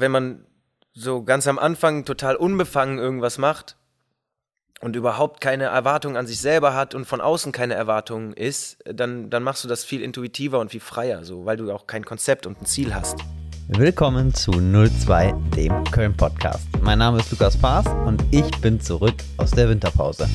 wenn man so ganz am Anfang total unbefangen irgendwas macht und überhaupt keine Erwartung an sich selber hat und von außen keine Erwartung ist, dann, dann machst du das viel intuitiver und viel freier, so, weil du auch kein Konzept und ein Ziel hast. Willkommen zu 02, dem Köln-Podcast. Mein Name ist Lukas Paas und ich bin zurück aus der Winterpause.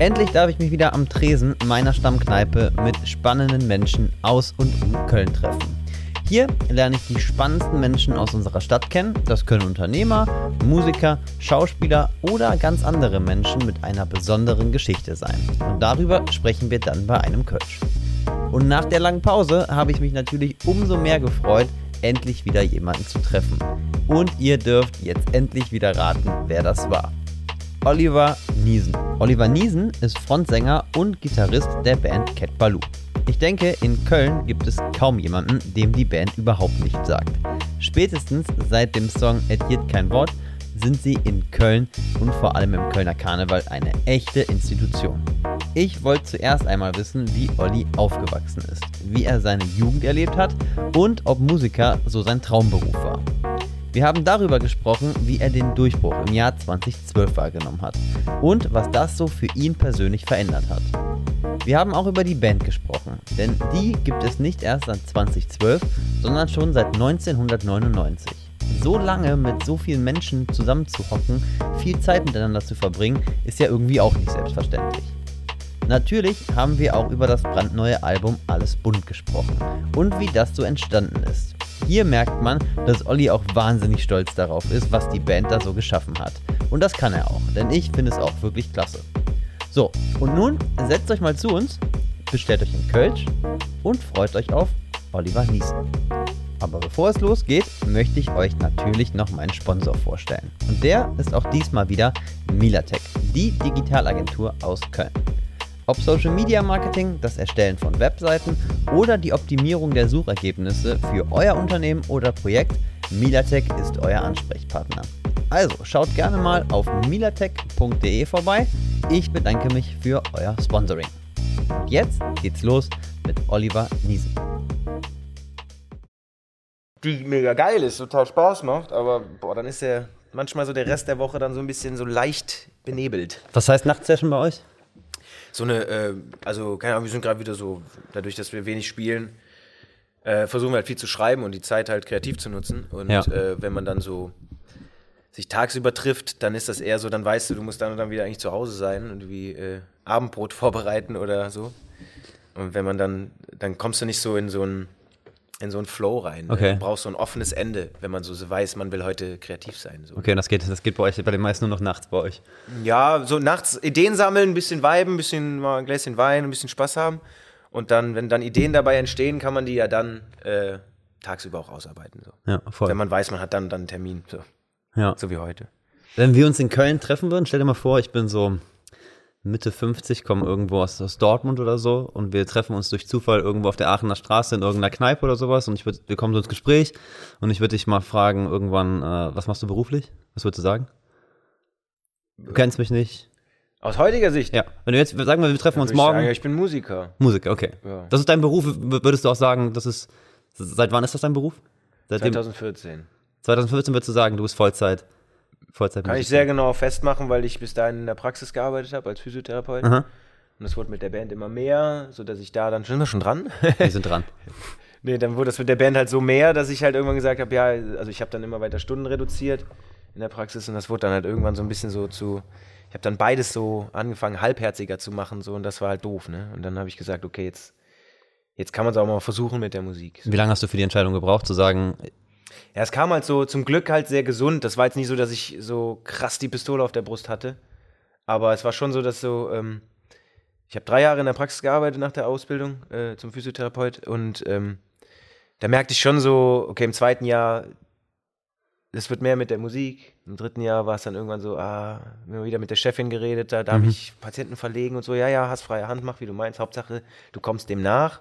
Endlich darf ich mich wieder am Tresen meiner Stammkneipe mit spannenden Menschen aus und um Köln treffen. Hier lerne ich die spannendsten Menschen aus unserer Stadt kennen. Das können Unternehmer, Musiker, Schauspieler oder ganz andere Menschen mit einer besonderen Geschichte sein. Und darüber sprechen wir dann bei einem Kölsch. Und nach der langen Pause habe ich mich natürlich umso mehr gefreut, endlich wieder jemanden zu treffen. Und ihr dürft jetzt endlich wieder raten, wer das war. Oliver Niesen. Oliver Niesen ist Frontsänger und Gitarrist der Band Cat Baloo. Ich denke, in Köln gibt es kaum jemanden, dem die Band überhaupt nicht sagt. Spätestens seit dem Song Ediert kein Wort sind sie in Köln und vor allem im Kölner Karneval eine echte Institution. Ich wollte zuerst einmal wissen, wie Olli aufgewachsen ist, wie er seine Jugend erlebt hat und ob Musiker so sein Traumberuf war. Wir haben darüber gesprochen, wie er den Durchbruch im Jahr 2012 wahrgenommen hat und was das so für ihn persönlich verändert hat. Wir haben auch über die Band gesprochen, denn die gibt es nicht erst seit 2012, sondern schon seit 1999. So lange mit so vielen Menschen zusammenzuhocken, viel Zeit miteinander zu verbringen, ist ja irgendwie auch nicht selbstverständlich. Natürlich haben wir auch über das brandneue Album Alles bunt gesprochen und wie das so entstanden ist. Hier merkt man, dass Olli auch wahnsinnig stolz darauf ist, was die Band da so geschaffen hat. Und das kann er auch, denn ich finde es auch wirklich klasse. So, und nun setzt euch mal zu uns, bestellt euch einen Kölsch und freut euch auf Oliver Niesen. Aber bevor es losgeht, möchte ich euch natürlich noch meinen Sponsor vorstellen. Und der ist auch diesmal wieder Milatech, die Digitalagentur aus Köln. Ob Social Media Marketing, das Erstellen von Webseiten oder die Optimierung der Suchergebnisse für euer Unternehmen oder Projekt, Milatech ist euer Ansprechpartner. Also schaut gerne mal auf milatech.de vorbei ich bedanke mich für euer Sponsoring. Und jetzt geht's los mit Oliver Niesen. Die mega geil ist, total Spaß macht, aber boah, dann ist der manchmal so der Rest der Woche dann so ein bisschen so leicht benebelt. Was heißt Nachtsession bei euch? So eine, äh, also keine Ahnung, wir sind gerade wieder so, dadurch, dass wir wenig spielen, äh, versuchen wir halt viel zu schreiben und die Zeit halt kreativ zu nutzen. Und ja. äh, wenn man dann so sich tagsüber trifft, dann ist das eher so, dann weißt du, du musst dann und dann wieder eigentlich zu Hause sein und wie äh, Abendbrot vorbereiten oder so. Und wenn man dann, dann kommst du nicht so in so einen in so einen Flow rein. Okay. Du brauchst so ein offenes Ende, wenn man so weiß, man will heute kreativ sein. So. Okay, und das geht, das geht bei euch, bei den meisten nur noch nachts bei euch. Ja, so nachts Ideen sammeln, ein bisschen viben, ein bisschen mal ein Gläschen Wein, ein bisschen Spaß haben. Und dann, wenn dann Ideen dabei entstehen, kann man die ja dann äh, tagsüber auch ausarbeiten. So. Ja, voll. Wenn man weiß, man hat dann, dann einen Termin. So. Ja. So wie heute. Wenn wir uns in Köln treffen würden, stell dir mal vor, ich bin so Mitte 50, komme irgendwo aus, aus Dortmund oder so und wir treffen uns durch Zufall irgendwo auf der Aachener Straße in irgendeiner Kneipe oder sowas und ich würd, wir kommen so ins Gespräch und ich würde dich mal fragen irgendwann, äh, was machst du beruflich? Was würdest du sagen? Du kennst mich nicht. Aus heutiger Sicht? Ja. Wenn du jetzt, sagen wir, wir treffen uns morgen. Sagen, ich bin Musiker. Musiker, okay. Ja. Das ist dein Beruf, würdest du auch sagen, das ist, seit wann ist das dein Beruf? Seit 2014. 2015 würdest du sagen, du bist Vollzeit. Vollzeit Kann ich sehr genau festmachen, weil ich bis dahin in der Praxis gearbeitet habe als Physiotherapeut. Aha. Und es wurde mit der Band immer mehr, sodass ich da dann schon wir schon dran. Wir sind dran. nee, dann wurde das mit der Band halt so mehr, dass ich halt irgendwann gesagt habe, ja, also ich habe dann immer weiter Stunden reduziert in der Praxis und das wurde dann halt irgendwann so ein bisschen so zu ich habe dann beides so angefangen halbherziger zu machen so und das war halt doof, ne? Und dann habe ich gesagt, okay, jetzt jetzt kann man es auch mal versuchen mit der Musik. Wie lange hast du für die Entscheidung gebraucht zu sagen, ja, es kam halt so zum Glück halt sehr gesund. Das war jetzt nicht so, dass ich so krass die Pistole auf der Brust hatte. Aber es war schon so, dass so, ähm, ich habe drei Jahre in der Praxis gearbeitet nach der Ausbildung äh, zum Physiotherapeut und ähm, da merkte ich schon so, okay, im zweiten Jahr, es wird mehr mit der Musik. Im dritten Jahr war es dann irgendwann so, ah, immer wieder mit der Chefin geredet, da darf mhm. ich Patienten verlegen und so, ja, ja, hast freie Hand, mach wie du meinst. Hauptsache, du kommst dem nach.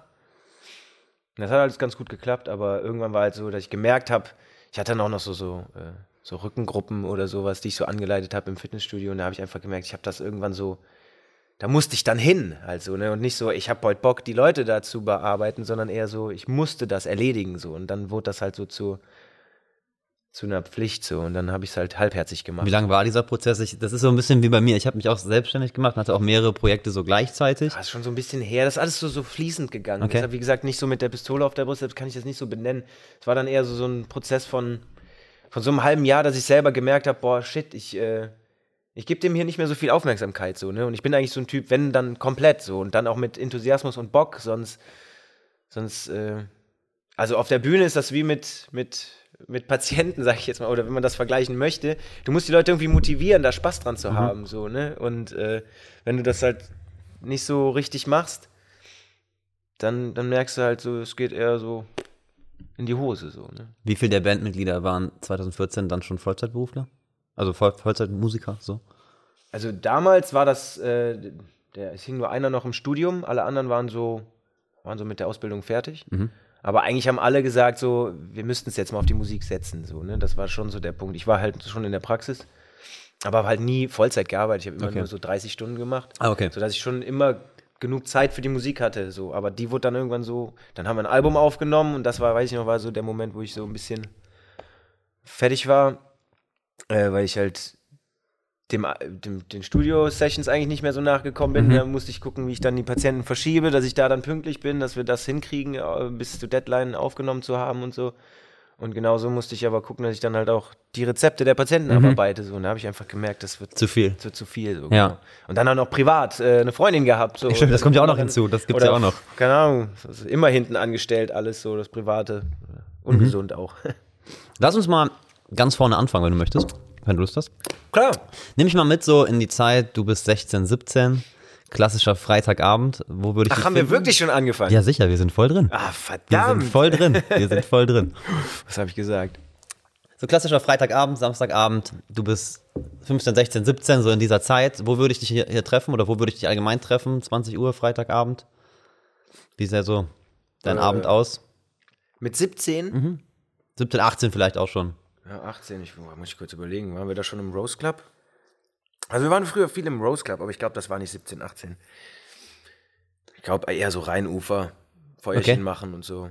Das hat alles ganz gut geklappt, aber irgendwann war halt so, dass ich gemerkt habe, ich hatte dann auch noch so, so, äh, so Rückengruppen oder sowas, die ich so angeleitet habe im Fitnessstudio und da habe ich einfach gemerkt, ich habe das irgendwann so, da musste ich dann hin, also, ne, und nicht so, ich habe heute Bock, die Leute da zu bearbeiten, sondern eher so, ich musste das erledigen, so, und dann wurde das halt so zu, zu einer Pflicht so und dann habe ich es halt halbherzig gemacht. Wie lange war dieser Prozess? Ich, das ist so ein bisschen wie bei mir. Ich habe mich auch selbstständig gemacht, hatte auch mehrere Projekte so gleichzeitig. Das ist schon so ein bisschen her. Das ist alles so, so fließend gegangen. Okay. Deshalb, wie gesagt, nicht so mit der Pistole auf der Brust, deshalb kann ich das nicht so benennen. Es war dann eher so, so ein Prozess von, von so einem halben Jahr, dass ich selber gemerkt habe, boah, shit, ich, äh, ich gebe dem hier nicht mehr so viel Aufmerksamkeit so, ne? Und ich bin eigentlich so ein Typ, wenn dann komplett so und dann auch mit Enthusiasmus und Bock, sonst, sonst, äh, also auf der Bühne ist das wie mit, mit, mit Patienten, sag ich jetzt mal, oder wenn man das vergleichen möchte. Du musst die Leute irgendwie motivieren, da Spaß dran zu haben, so, ne? Und äh, wenn du das halt nicht so richtig machst, dann, dann merkst du halt so, es geht eher so in die Hose, so, ne? Wie viele der Bandmitglieder waren 2014 dann schon Vollzeitberufler? Also Voll Vollzeitmusiker, so? Also damals war das, äh, der, es hing nur einer noch im Studium, alle anderen waren so, waren so mit der Ausbildung fertig. Aber eigentlich haben alle gesagt, so, wir müssten es jetzt mal auf die Musik setzen. So, ne? Das war schon so der Punkt. Ich war halt schon in der Praxis, aber habe halt nie Vollzeit gearbeitet. Ich habe immer Okay. nur so 30 Stunden gemacht. Ah, okay. Sodass ich schon immer genug Zeit für die Musik hatte. So. Aber die wurde dann irgendwann so, dann haben wir ein Album aufgenommen und das war, weiß ich noch, war so der Moment, wo ich so ein bisschen fertig war, äh, weil ich halt dem, dem, den Studio-Sessions eigentlich nicht mehr so nachgekommen bin. Da musste ich gucken, wie ich dann die Patienten verschiebe, dass ich da dann pünktlich bin, dass wir das hinkriegen, äh, bis zur Deadline aufgenommen zu haben und so. Und genauso musste ich aber gucken, dass ich dann halt auch die Rezepte der Patienten abarbeite. So. Und da habe ich einfach gemerkt, das wird Zu viel. wird zu viel. So, Ja. genau. Und dann auch noch privat äh, eine Freundin gehabt. So. Stimmt, das kommt ja auch noch hinzu, das gibt's Oder, ja auch noch. Keine Ahnung, immer hinten angestellt, alles so, das Private. Ungesund Mhm. auch. Lass uns mal ganz vorne anfangen, wenn du möchtest. Wenn du Lust hast. Klar. Nimm mich mal mit so in die Zeit, du bist 16, 17, klassischer Freitagabend. Wo würde ich Ach, haben wir finden? wirklich schon angefangen? Ja, sicher, wir sind voll drin. Ah, wir verdammt. sind voll drin. Wir sind voll drin. Was habe ich gesagt? So klassischer Freitagabend, Samstagabend, du bist 15, 16, 17, so in dieser Zeit. Wo würde ich dich hier, hier treffen oder wo würde ich dich allgemein treffen? 20 Uhr, Freitagabend. Wie sähe so dein Äh. Abend aus? Mit 17? 17, 18 vielleicht auch schon. Ja, 18, ich muss ich kurz überlegen. Waren wir da schon im Rose Club? Also wir waren früher viel im Rose Club, aber ich glaube, das war nicht 17, 18. Ich glaube eher so Rheinufer, Feuerchen Okay. machen und so.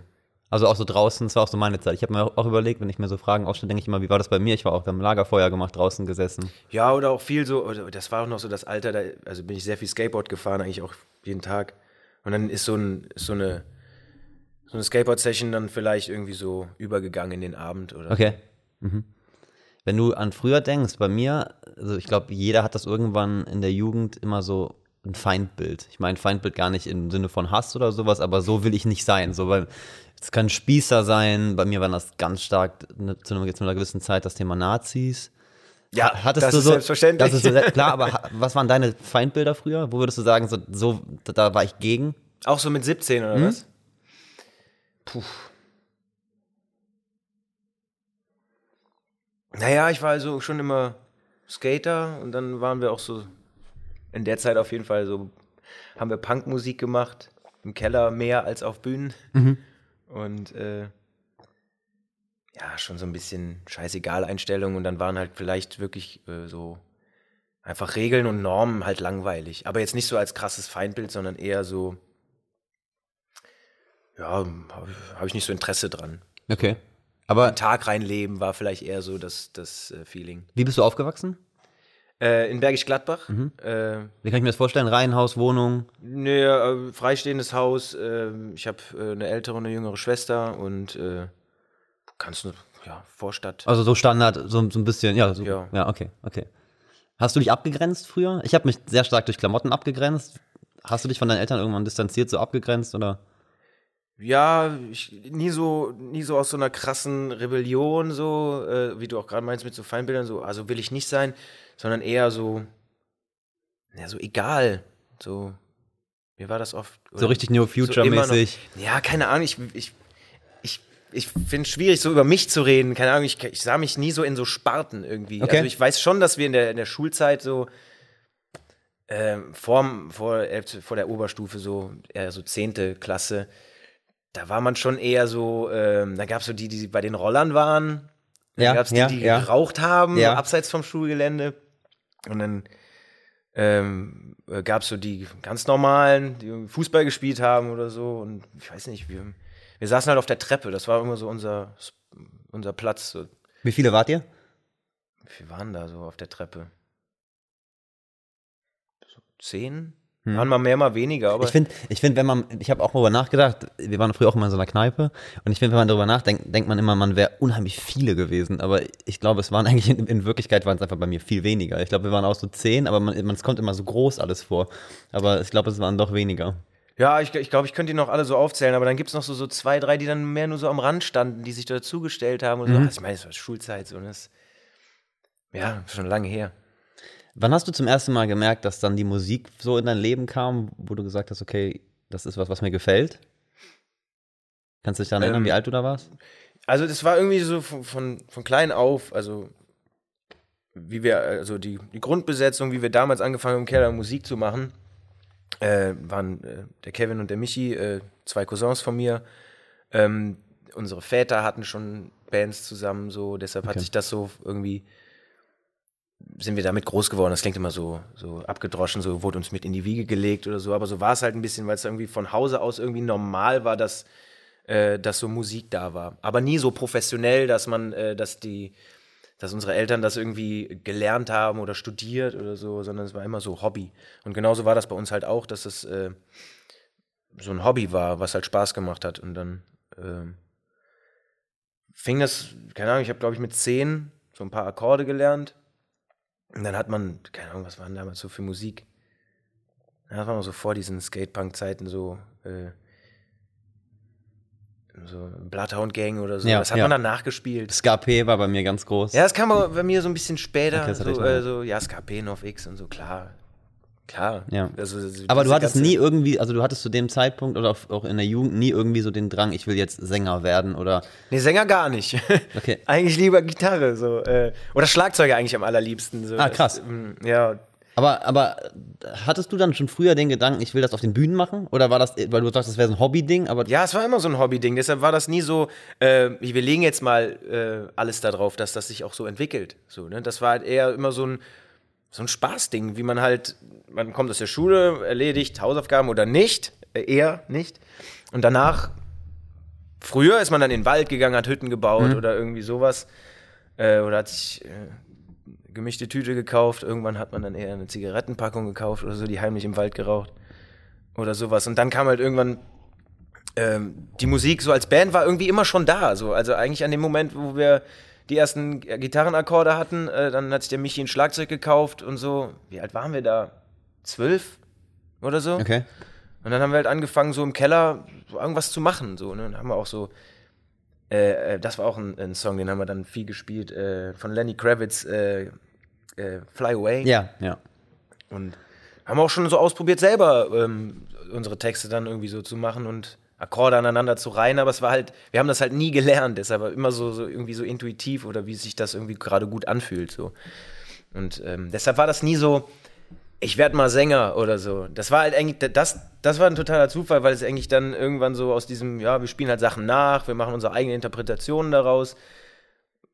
Also auch so draußen, das war auch so meine Zeit. Ich habe mir auch überlegt, wenn ich mir so Fragen aufstelle, denke ich immer, wie war das bei mir? Ich war auch beim Lagerfeuer gemacht, draußen gesessen. Ja, oder auch viel so, oder das war auch noch so das Alter, da, also bin ich sehr viel Skateboard gefahren, eigentlich auch jeden Tag. Und dann ist so, ein, ist so eine, so eine Skateboard-Session dann vielleicht irgendwie so übergegangen in den Abend oder Okay. Mhm. Wenn du an früher denkst, bei mir, also ich glaube, jeder hat das irgendwann in der Jugend immer so ein Feindbild. Ich meine Feindbild gar nicht im Sinne von Hass oder sowas, aber so will ich nicht sein. So, weil es kann Spießer sein. Bei mir war das ganz stark ne, zu, einer, zu einer gewissen Zeit das Thema Nazis. Ja, Hattest das du ist so, selbstverständlich. Das ist klar, aber was waren deine Feindbilder früher? Wo würdest du sagen, so, so da, da war ich gegen? Auch so mit 17 oder was? Puh. Naja, ich war also schon immer Skater und dann waren wir auch so in der Zeit auf jeden Fall so, haben wir Punkmusik gemacht, im Keller mehr als auf Bühnen. Und äh, ja, schon so ein bisschen scheißegal Einstellung und dann waren halt vielleicht wirklich äh, so einfach Regeln und Normen halt langweilig. Aber jetzt nicht so als krasses Feindbild, sondern eher so, ja, habe hab ich nicht so Interesse dran. Okay. Aber Tag reinleben war vielleicht eher so das, das äh, Feeling. wie bist du aufgewachsen? Äh, in Bergisch Gladbach, äh, Wie kann ich mir das vorstellen? Reihenhaus, Wohnung? nee, äh, freistehendes Haus. Äh, ich habe äh, eine ältere und eine jüngere Schwester und kannst du, ja, Vorstadt. Also so Standard, so, so ein bisschen, ja, so, ja. Ja. okay, okay. Hast du dich abgegrenzt früher? Ich habe mich sehr stark durch Klamotten abgegrenzt. Hast du dich von deinen Eltern irgendwann distanziert, so abgegrenzt oder? Ja, ich, nie so, nie so aus so einer krassen Rebellion, so, äh, wie du auch gerade meinst, mit so Feindbildern, so, also will ich nicht sein, sondern eher so, ja, so egal. So, mir war das oft. So richtig New Future-mäßig. noch- Ja, keine Ahnung, ich, ich, ich, ich finde es schwierig, so über mich zu reden. Keine Ahnung, ich, ich sah mich nie so in so Sparten irgendwie. Okay. Also ich weiß schon, dass wir in der, in der Schulzeit so ähm, vor, vor, äh, vor der Oberstufe, so eher so zehnte Klasse, da war man schon eher so, ähm, da gab es so die, die bei den Rollern waren. Dann Ja, gab es die, ja, die ja. geraucht haben, Ja. abseits vom Schulgelände. Und dann ähm, gab es so die ganz normalen, die Fußball gespielt haben oder so. Und ich weiß nicht, wir, wir saßen halt auf der Treppe. Das war immer so unser, unser Platz. So. Wie viele wart ihr? Wie viel waren da so auf der Treppe? So zehn? Hm. Waren mal mehr, mal weniger, aber Ich finde, ich find, wenn man, ich habe auch darüber nachgedacht, wir waren früher auch immer in so einer Kneipe und ich finde, wenn man darüber nachdenkt, denkt man immer, man wäre unheimlich viele gewesen, aber ich glaube, es waren eigentlich, in, in Wirklichkeit waren es einfach bei mir viel weniger. Ich glaube, wir waren auch so zehn, aber man, man, es kommt immer so groß alles vor, aber ich glaube, es waren doch weniger. Ja, ich, ich glaube, ich könnte die noch alle so aufzählen, aber dann gibt es noch so, so zwei, drei, die dann mehr nur so am Rand standen, die sich dazugestellt haben und so. Mhm. Also ich meine, es war Schulzeit so und das ja, schon lange her. Wann hast du zum ersten Mal gemerkt, dass dann die Musik so in dein Leben kam, wo du gesagt hast, okay, das ist was, was mir gefällt? Kannst du dich daran erinnern, Ähm, wie alt du da warst? Also das war irgendwie so von, von, von klein auf, also wie wir, also die, die Grundbesetzung, wie wir damals angefangen haben, im Keller Musik zu machen, äh, waren äh, der Kevin und der Michi, äh, zwei Cousins von mir. Ähm, unsere Väter hatten schon Bands zusammen, so, deshalb hat Okay. sich das so irgendwie, sind wir damit groß geworden. Das klingt immer so, so abgedroschen, so wurde uns mit in die Wiege gelegt oder so, aber so war es halt ein bisschen, weil es irgendwie von Hause aus irgendwie normal war, dass äh, dass so Musik da war. Aber nie so professionell, dass man, äh, dass die, dass unsere Eltern das irgendwie gelernt haben oder studiert oder so, sondern es war immer so Hobby. Und genauso war das bei uns halt auch, dass es äh, so ein Hobby war, was halt Spaß gemacht hat. Und dann ähm, fing das, keine Ahnung, ich habe glaube ich mit zehn so ein paar Akkorde gelernt. Und dann hat man, keine Ahnung, was war denn damals so für Musik? Das war mal so vor diesen Skatepunk-Zeiten so, äh, so Bloodhound Gang oder so. Ja, das hat ja. man dann nachgespielt. Skp war bei mir ganz groß. Ja, das kam bei mir so ein bisschen später. Okay, so, äh, so, ja, SKP, NovX und so, klar. Klar. Ja. Also, so Aber du hattest nie irgendwie, also du hattest zu dem Zeitpunkt oder auch- in der Jugend nie irgendwie so den Drang, ich will jetzt Sänger werden oder Nee, Sänger gar nicht. Okay. eigentlich lieber Gitarre, so. Äh, oder Schlagzeuger eigentlich am allerliebsten. So. Ah, krass. Das, ähm, ja. Aber, aber hattest du dann schon früher den Gedanken, ich will das auf den Bühnen machen? Oder war das, weil du sagst, das wäre so ein Hobby-Ding, aber ja, es war immer so ein Hobby-Ding. Deshalb war das nie so, äh, wir legen jetzt mal äh, alles darauf, dass das sich auch so entwickelt. So, ne? Das war halt eher immer so ein, so ein Spaßding, wie man halt, man kommt aus der Schule, erledigt Hausaufgaben oder nicht, äh, eher nicht. Und danach, früher ist man dann in den Wald gegangen, hat Hütten gebaut oder irgendwie sowas. Äh, oder hat sich äh, gemischte Tüte gekauft. Irgendwann hat man dann eher eine Zigarettenpackung gekauft oder so, die heimlich im Wald geraucht. Oder sowas. Und dann kam halt irgendwann ähm, die Musik so als Band war irgendwie immer schon da. So. Also eigentlich an dem Moment, wo wir die ersten Gitarrenakkorde hatten, äh, dann hat sich der Michi ein Schlagzeug gekauft und so. Wie alt waren wir da? Zwölf oder so? okay. Und dann haben wir halt angefangen, so im Keller irgendwas zu machen. So, ne? Und haben wir auch so, äh, äh, das war auch ein, ein Song, den haben wir dann viel gespielt, äh, von Lenny Kravitz, äh, äh, Fly Away. Ja, ja. Und haben auch schon so ausprobiert, selber ähm, unsere Texte dann irgendwie so zu machen und Akkorde aneinander zu reihen, aber es war halt, wir haben das halt nie gelernt, deshalb war immer so, so irgendwie so intuitiv oder wie sich das irgendwie gerade gut anfühlt. So. Und ähm, deshalb war das nie so, ich werde mal Sänger oder so. Das war halt eigentlich, das, das war ein totaler Zufall, weil es eigentlich dann irgendwann so aus diesem, ja, wir spielen halt Sachen nach, wir machen unsere eigenen Interpretationen daraus.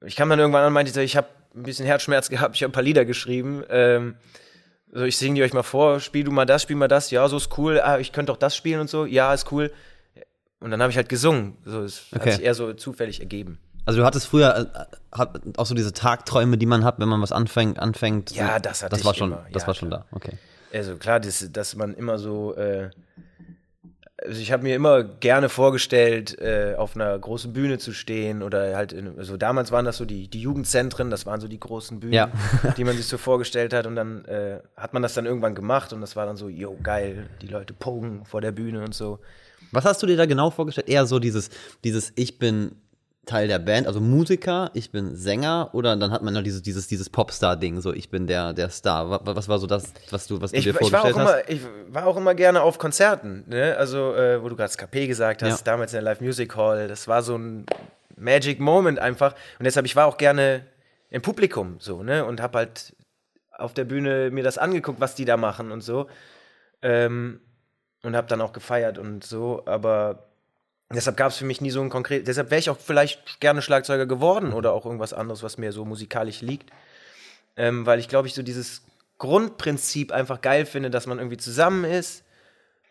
Ich kam dann irgendwann an und meinte, ich habe ein bisschen Herzschmerz gehabt, ich habe ein paar Lieder geschrieben. Ähm, so, ich singe die euch mal vor, spiel du mal das, spiel mal das, ja, so ist cool, ah, ich könnte auch das spielen und so, ja, ist cool. Und dann habe ich halt gesungen. So, es Okay. hat sich eher so zufällig ergeben. Also du hattest früher äh, auch so diese Tagträume, die man hat, wenn man was anfängt, anfängt. Ja, das hatte das ich war schon, immer. Das Ja, war schon klar. da. Okay. Also klar, das, dass man immer so, äh, also ich habe mir immer gerne vorgestellt, äh, auf einer großen Bühne zu stehen oder halt, in, also damals waren das so die, die Jugendzentren, das waren so die großen Bühnen, Ja. die man sich so vorgestellt hat und dann äh, hat man das dann irgendwann gemacht und das war dann so, yo, geil, die Leute pogen vor der Bühne und so. Was hast du dir da genau vorgestellt? Eher so dieses, dieses Ich bin Teil der Band, also Musiker, ich bin Sänger oder dann hat man noch dieses, dieses, dieses Popstar-Ding, so ich bin der, der Star. Was, was war so das, was du, was du Ich, dir ich, war vorgestellt auch hast? immer, ich war auch immer gerne auf Konzerten, ne? Also, äh, wo du gerade KP gesagt hast, Ja. damals in der Live Music Hall, das war so ein Magic Moment einfach. Und deshalb, ich war auch gerne im Publikum so, ne? Und hab halt auf der Bühne mir das angeguckt, was die da machen und so. Ähm, und hab dann auch gefeiert und so, aber deshalb gab es für mich nie so ein konkret. Deshalb wäre ich auch vielleicht gerne Schlagzeuger geworden oder auch irgendwas anderes, was mir so musikalisch liegt. Ähm, weil ich glaube, ich so dieses Grundprinzip einfach geil finde, dass man irgendwie zusammen ist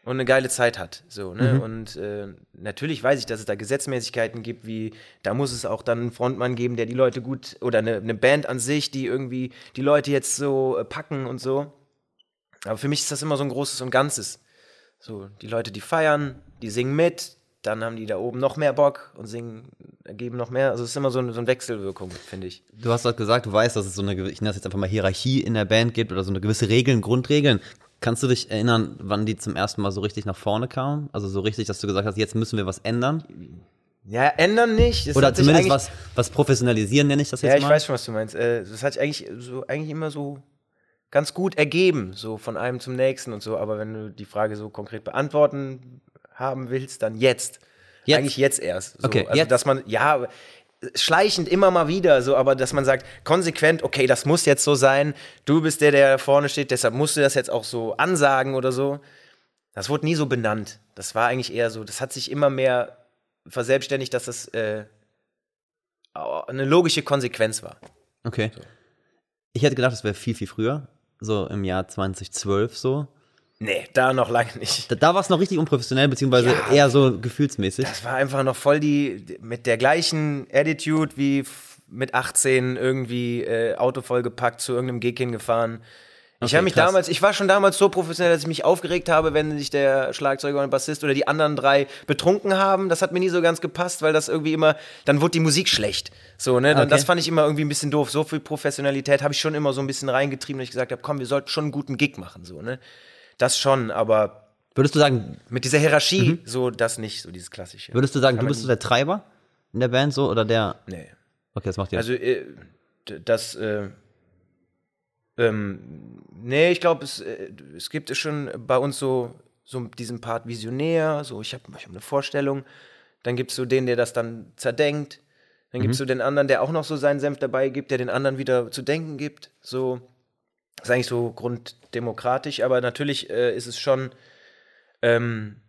und eine geile Zeit hat. So, ne? Mhm. Und äh, natürlich weiß ich, dass es da Gesetzmäßigkeiten gibt, wie da muss es auch dann einen Frontmann geben, der die Leute gut oder eine, eine Band an sich, die irgendwie die Leute jetzt so äh, packen und so. Aber für mich ist das immer so ein großes und Ganzes. So, die Leute, die feiern, die singen mit, dann haben die da oben noch mehr Bock und singen, geben noch mehr. Also es ist immer so, eine- so eine Wechselwirkung, finde ich. Du hast gerade gesagt, du weißt, dass es so eine, ich nenne das jetzt einfach mal Hierarchie in der Band gibt oder so eine gewisse Regeln, Grundregeln. Kannst du dich erinnern, wann die zum ersten Mal so richtig nach vorne kamen? Also so richtig, dass du gesagt hast, jetzt müssen wir was ändern? Ja, ändern nicht. Es Oder zumindest was, was professionalisieren, nenne ich das jetzt Ja, ich mal. weiß schon, was du meinst. Äh, Das hat sich eigentlich so eigentlich immer so ganz gut ergeben, so von einem zum nächsten und so. Aber wenn du die Frage so konkret beantworten haben willst, dann jetzt. Jetzt? Eigentlich jetzt erst. So. Okay, also, jetzt. dass man, ja, schleichend immer mal wieder, so, aber dass man sagt, konsequent, okay, das muss jetzt so sein, du bist der, der vorne steht, deshalb musst du das jetzt auch so ansagen oder so. Das wurde nie so benannt. Das war eigentlich eher so, das hat sich immer mehr verselbstständigt, dass das äh, eine logische Konsequenz war. Okay. Ich hätte gedacht, das wäre viel, viel früher. So im Jahr 2012 so. Nee, da noch lange nicht. Da, da war es noch richtig unprofessionell, beziehungsweise Ja. eher so gefühlsmäßig. Das war einfach noch voll die, mit der gleichen Attitude wie mit 18 irgendwie äh, Auto vollgepackt zu irgendeinem Gig hingefahren. Ich Okay, habe mich krass. damals, ich war schon damals so professionell, dass ich mich aufgeregt habe, wenn sich der Schlagzeuger und Bassist oder die anderen drei betrunken haben. Das hat mir nie so ganz gepasst, weil das irgendwie immer, dann wurde die Musik schlecht. So, ne? Okay. Das fand ich immer irgendwie ein bisschen doof. So viel Professionalität habe ich schon immer so ein bisschen reingetrieben, dass ich gesagt habe, komm, wir sollten schon einen guten Gig machen. So, ne? Das schon, aber Würdest du sagen, mit dieser Hierarchie, Mhm. so das nicht, so dieses klassische. würdest du sagen, Kann du bist so der Treiber in der Band so oder der. Nee. Okay, das macht ihr. Also, äh, das, äh, ähm, nee, ich glaube, es, äh, es gibt es schon bei uns so, so diesen Part Visionär, so ich habe ich hab eine Vorstellung, dann gibt es so den, der das dann zerdenkt, dann gibt es so den anderen, der auch noch so seinen Senf dabei gibt, der den anderen wieder zu denken gibt, so, das ist eigentlich so grunddemokratisch, aber natürlich äh, ist es schon, ähm,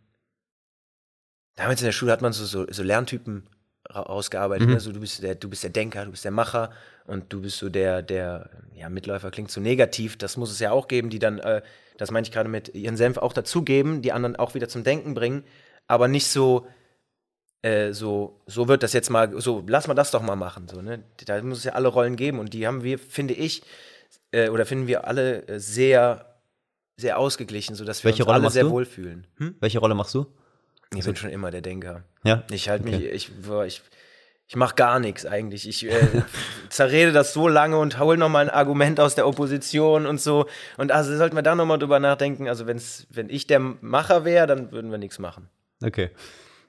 damals in der Schule hat man so, so, so Lerntypen ra- rausgearbeitet. Mhm. Ne? So, du, bist der, du bist der Denker, du bist der Macher und du bist so der, der, ja, Mitläufer klingt so negativ. Das muss es ja auch geben, die dann, äh, das meine ich gerade mit ihren Senf auch dazugeben, die anderen auch wieder zum Denken bringen, aber nicht so, äh, so, so wird das jetzt mal, so, lass mal das doch mal machen. So, ne? Da muss es ja alle Rollen geben und die haben wir, finde ich, äh, oder finden wir alle äh, sehr, sehr ausgeglichen, sodass wir Welche uns Rolle alle sehr du? wohlfühlen. Hm? Welche Rolle machst du? Ich bin schon immer der Denker. Ja. Ich halte Okay. mich, ich, ich, ich mache gar nichts eigentlich. Ich äh, zerrede das so lange und hole noch mal ein Argument aus der Opposition und so. Und also sollten wir da noch mal drüber nachdenken. Also wenn's, wenn ich der Macher wäre, dann würden wir nichts machen. Okay.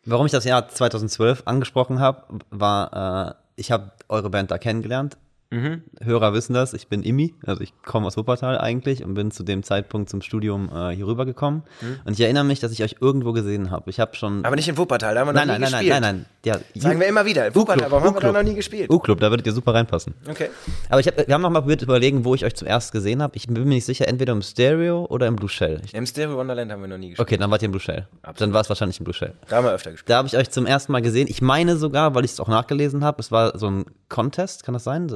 Warum ich das Jahr 2012 angesprochen habe, war, äh, ich habe eure Band da kennengelernt. Hörer wissen das, ich bin Imi, also ich komme aus Wuppertal eigentlich und bin zu dem Zeitpunkt zum Studium äh, hier rübergekommen. Und ich erinnere mich, dass ich euch irgendwo gesehen habe. Ich habe schon. Aber nicht in Wuppertal, da haben wir noch nein, nie nein, nein, gespielt. nein, nein, nein. Ja, Sagen wir immer wieder. in Wuppertal, warum haben wir da noch nie gespielt? U-Club, da würdet ihr super reinpassen. Okay. Aber ich hab, wir haben noch mal probiert zu überlegen, wo ich euch zuerst gesehen habe. Ich bin mir nicht sicher, entweder im Stereo oder im Blue Shell. Ich, Im Stereo Wonderland haben wir noch nie gespielt. okay, dann wart ihr im Blue Shell. Dann war es wahrscheinlich im Blue Shell. Da haben wir öfter gespielt. Da habe ich euch zum ersten Mal gesehen. Ich meine sogar, weil ich es auch nachgelesen habe, es war so ein Contest, kann das sein?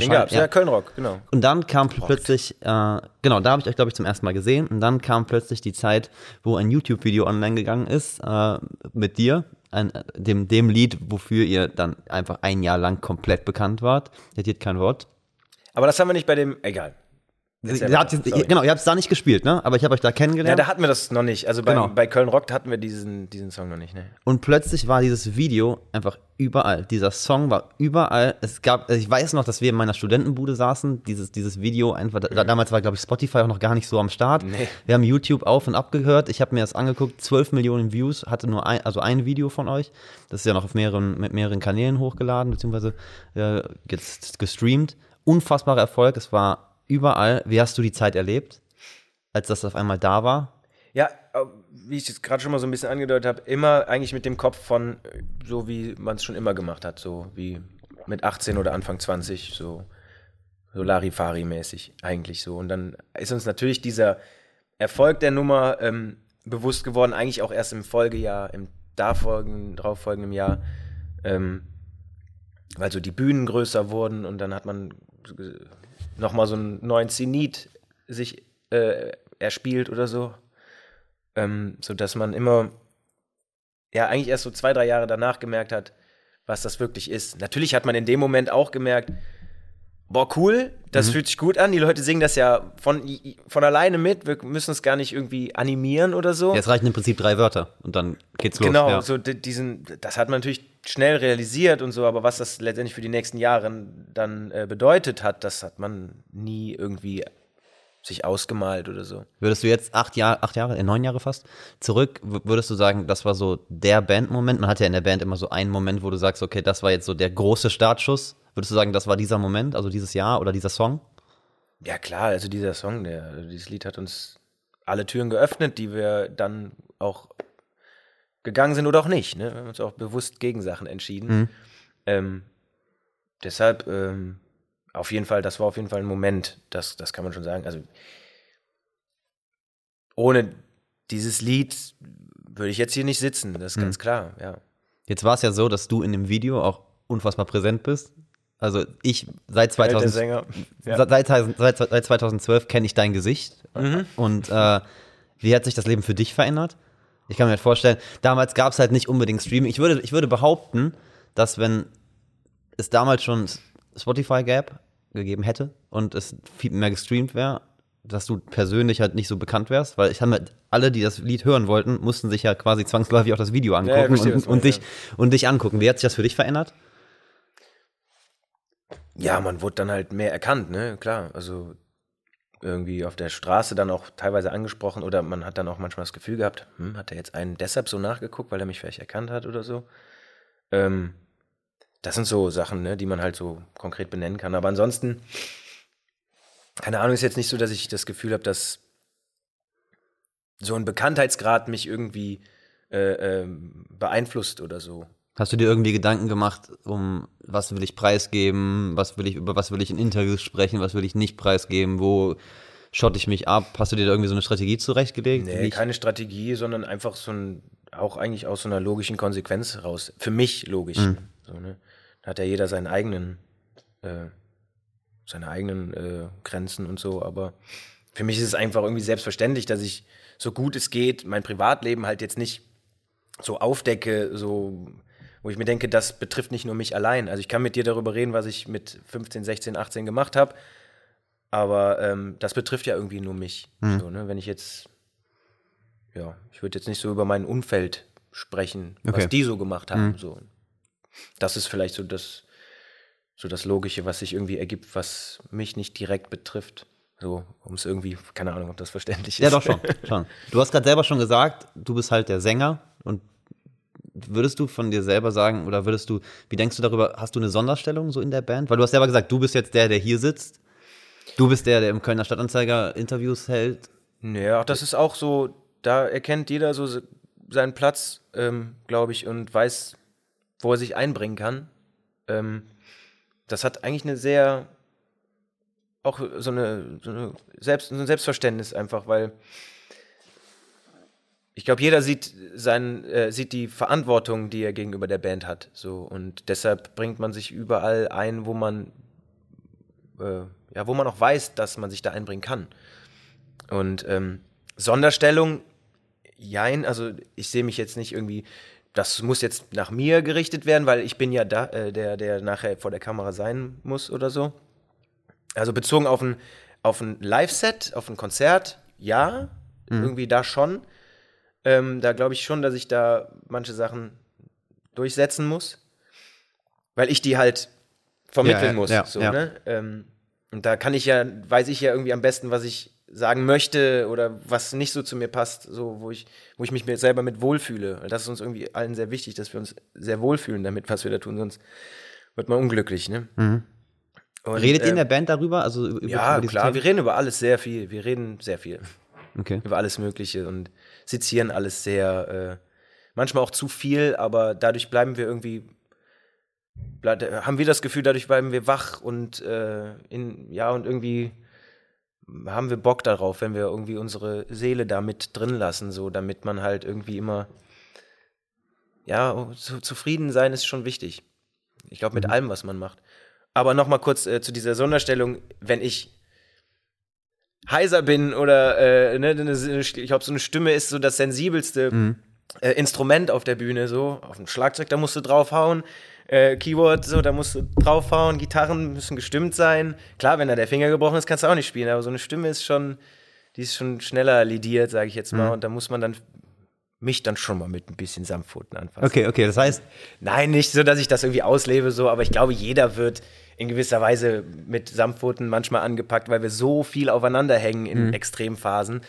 Den gab's, ja, Köln-Rock, genau. Und dann kam plötzlich, äh, genau, da habe ich euch, glaube ich, zum ersten Mal gesehen. Und dann kam plötzlich die Zeit, wo ein YouTube-Video online gegangen ist äh, mit dir, ein, dem, dem Lied, wofür ihr dann einfach ein Jahr lang komplett bekannt wart. Ihr hättet kein Wort. Aber das haben wir nicht bei dem, egal. Ihr habt, genau, ihr habt es da nicht gespielt, ne? Aber ich habe euch da Ja, kennengelernt. da hatten wir das noch nicht. Also bei, Genau. bei Köln-Rock hatten wir diesen, diesen Song noch nicht, ne? Und plötzlich war dieses Video einfach überall. Dieser Song war überall. Es gab, also ich weiß noch, dass wir in meiner Studentenbude saßen. Dieses, dieses Video einfach, da, damals war, glaube ich, Spotify auch noch gar nicht so am Start. Nee. Wir haben YouTube auf und ab gehört. Ich habe mir das angeguckt. 12 Millionen Views hatte nur ein, also ein Video von euch. Das ist ja noch auf mehreren, mit mehreren Kanälen hochgeladen, beziehungsweise äh, jetzt gestreamt. Unfassbarer Erfolg. Es war überall. Wie hast du die Zeit erlebt, als das auf einmal da war? Ja, äh, wie ich es gerade schon mal so ein bisschen angedeutet habe, immer eigentlich mit dem Kopf von äh, so, wie man es schon immer gemacht hat, so wie mit 18 oder Anfang 20, so, so Larifari-mäßig eigentlich so. Und dann ist uns natürlich dieser Erfolg der Nummer ähm, bewusst geworden, eigentlich auch erst im Folgejahr, im darauffolgenden, darauffolgenden Jahr, ähm, weil so die Bühnen größer wurden und dann hat man nochmal so einen neuen Zenit sich äh, erspielt oder so. ähm, sodass man immer, ja, eigentlich erst so zwei, drei Jahre danach gemerkt hat, was das wirklich ist. Natürlich hat man in dem Moment auch gemerkt, boah, cool, das mhm. fühlt sich gut an. Die Leute singen das ja von, von alleine mit. Wir müssen es gar nicht irgendwie animieren oder so. Jetzt reichen im Prinzip drei Wörter und dann geht's los. Genau, ja. so diesen, das hat man natürlich schnell realisiert und so, aber was das letztendlich für die nächsten Jahre dann äh, bedeutet hat, das hat man nie irgendwie sich ausgemalt oder so. Würdest du jetzt acht Jahre, acht Jahre, äh, neun Jahre fast zurück, würdest du sagen, das war so der Bandmoment? Man hat ja in der Band immer so einen Moment, wo du sagst, okay, das war jetzt so der große Startschuss. Würdest du sagen, das war dieser Moment, also dieses Jahr oder dieser Song? Ja, klar, also dieser Song, der, dieses Lied hat uns alle Türen geöffnet, die wir dann auch gegangen sind oder auch nicht. Ne? Wir haben uns auch bewusst gegen Sachen entschieden. Mhm. Ähm, deshalb, ähm, auf jeden Fall, das war auf jeden Fall ein Moment, das, das kann man schon sagen. Also ohne dieses Lied würde ich jetzt hier nicht sitzen, das ist mhm. ganz klar, ja. Jetzt war es ja so, dass du in dem Video auch unfassbar präsent bist. Also ich seit 2000, ja. seit, seit, seit 2012 kenne ich dein Gesicht. Mhm. Und äh, wie hat sich das Leben für dich verändert? Ich kann mir halt vorstellen, damals gab es halt nicht unbedingt Streaming. Ich würde, ich würde behaupten, dass wenn es damals schon Spotify gab, gegeben hätte und es viel mehr gestreamt wäre, dass du persönlich halt nicht so bekannt wärst, weil ich habe halt alle, die das Lied hören wollten, mussten sich ja quasi zwangsläufig auch das Video angucken ja, und, und, und, dich, und dich angucken. Wie hat sich das für dich verändert? Ja, man wurde dann halt mehr erkannt, ne? Klar, also irgendwie auf der Straße dann auch teilweise angesprochen oder man hat dann auch manchmal das Gefühl gehabt, hm, hat er jetzt einen deshalb so nachgeguckt, weil er mich vielleicht erkannt hat oder so. Ähm, das sind so Sachen, ne, die man halt so konkret benennen kann. Aber ansonsten, keine Ahnung, ist jetzt nicht so, dass ich das Gefühl habe, dass so ein Bekanntheitsgrad mich irgendwie äh, äh, beeinflusst oder so. Hast du dir irgendwie Gedanken gemacht, um was will ich preisgeben, was will ich, über was will ich in Interviews sprechen, was will ich nicht preisgeben, wo schotte ich mich ab? Hast du dir da irgendwie so eine Strategie zurechtgelegt? Nee, keine Strategie, sondern einfach so ein, auch eigentlich aus so einer logischen Konsequenz raus. Für mich logisch. Mhm. So, ne? Da hat ja jeder seinen eigenen, äh, seine eigenen äh, Grenzen und so, aber für mich ist es einfach irgendwie selbstverständlich, dass ich so gut es geht mein Privatleben halt jetzt nicht so aufdecke, so wo ich mir denke, das betrifft nicht nur mich allein. Also ich kann mit dir darüber reden, was ich mit 15, 16, 18 gemacht habe, aber ähm, das betrifft ja irgendwie nur mich. Mhm. So, ne? Wenn ich jetzt, ja, ich würde jetzt nicht so über mein Umfeld sprechen, okay. was die so gemacht haben. Mhm. So. Das ist vielleicht so das, so das Logische, was sich irgendwie ergibt, was mich nicht direkt betrifft. So, um es irgendwie, keine Ahnung, ob das verständlich ist. Ja, doch schon. schon. Du hast gerade selber schon gesagt, du bist halt der Sänger und würdest du von dir selber sagen, oder würdest du, wie denkst du darüber, hast du eine Sonderstellung so in der Band? Weil du hast selber gesagt, du bist jetzt der, der hier sitzt. Du bist der, der im Kölner Stadtanzeiger Interviews hält. Ja, das ist auch so, da erkennt jeder so seinen Platz, ähm, glaube ich, und weiß, wo er sich einbringen kann. Ähm, das hat eigentlich eine sehr, auch so eine, so eine Selbst, so ein Selbstverständnis einfach, weil ich glaube, jeder sieht, sein, äh, sieht die Verantwortung, die er gegenüber der Band hat. So. Und deshalb bringt man sich überall ein, wo man, äh, ja, wo man auch weiß, dass man sich da einbringen kann. Und ähm, Sonderstellung, jein, also ich sehe mich jetzt nicht irgendwie, das muss jetzt nach mir gerichtet werden, weil ich bin ja da, äh, der, der nachher vor der Kamera sein muss oder so. Also bezogen auf ein, auf ein Live-Set, auf ein Konzert, ja, mhm. irgendwie da schon. Ähm, da glaube ich schon, dass ich da manche Sachen durchsetzen muss, weil ich die halt vermitteln ja, muss. Ja, so. Ne? Ähm, und da kann ich ja, weiß ich ja irgendwie am besten, was ich sagen möchte oder was nicht so zu mir passt, so wo ich, wo ich mich mit, selber mit wohlfühle. Das ist uns irgendwie allen sehr wichtig, dass wir uns sehr wohlfühlen damit, was wir da tun, sonst wird man unglücklich. Ne? Mhm. Und, Redet äh, ihr in der Band darüber? Also über, ja, über klar, Themen? wir reden über alles sehr viel. Wir reden sehr viel. Okay. Über alles Mögliche und sezieren alles sehr, äh, manchmal auch zu viel, aber dadurch bleiben wir irgendwie, haben wir das Gefühl, dadurch bleiben wir wach und äh, in, ja, und irgendwie haben wir Bock darauf, wenn wir irgendwie unsere Seele da mit drin lassen, so, damit man halt irgendwie immer, ja, zu, zufrieden sein ist schon wichtig. Ich glaube, mit mhm. allem, was man macht. Aber nochmal kurz äh, zu dieser Sonderstellung, wenn ich heiser bin oder äh, ne, ich glaube, so eine Stimme ist so das sensibelste mhm. äh, Instrument auf der Bühne. So auf dem Schlagzeug, da musst du draufhauen. Äh, Keyboard, so, da musst du draufhauen. Gitarren müssen gestimmt sein. Klar, wenn da der Finger gebrochen ist, kannst du auch nicht spielen. Aber so eine Stimme ist schon, die ist schon schneller lidiert, sage ich jetzt mal. Mhm. Und da muss man dann mich dann schon mal mit ein bisschen Samtpfoten anfassen. Okay, okay, das heißt. Nein, nicht so, dass ich das irgendwie auslebe, so, aber ich glaube, jeder wird in gewisser Weise mit Samtpfoten manchmal angepackt, weil wir so viel aufeinander hängen in mhm. Extremphasen.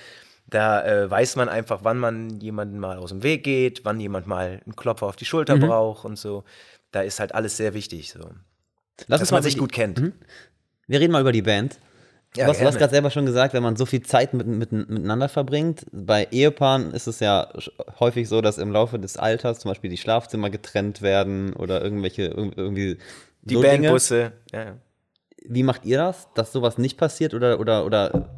Da äh, weiß man einfach, wann man jemanden mal aus dem Weg geht, wann jemand mal einen Klopfer auf die Schulter mhm. braucht und so. Da ist halt alles sehr wichtig, so. Lass dass man sich gut kennt. Mhm. Wir reden mal über die Band. Ja, du hast, gerade selber schon gesagt, wenn man so viel Zeit mit, mit, miteinander verbringt. Bei Ehepaaren ist es ja häufig so, dass im Laufe des Alters zum Beispiel die Schlafzimmer getrennt werden oder irgendwelche irgendwie die so Bandbusse. Ja. Wie macht ihr das, dass sowas nicht passiert oder oder oder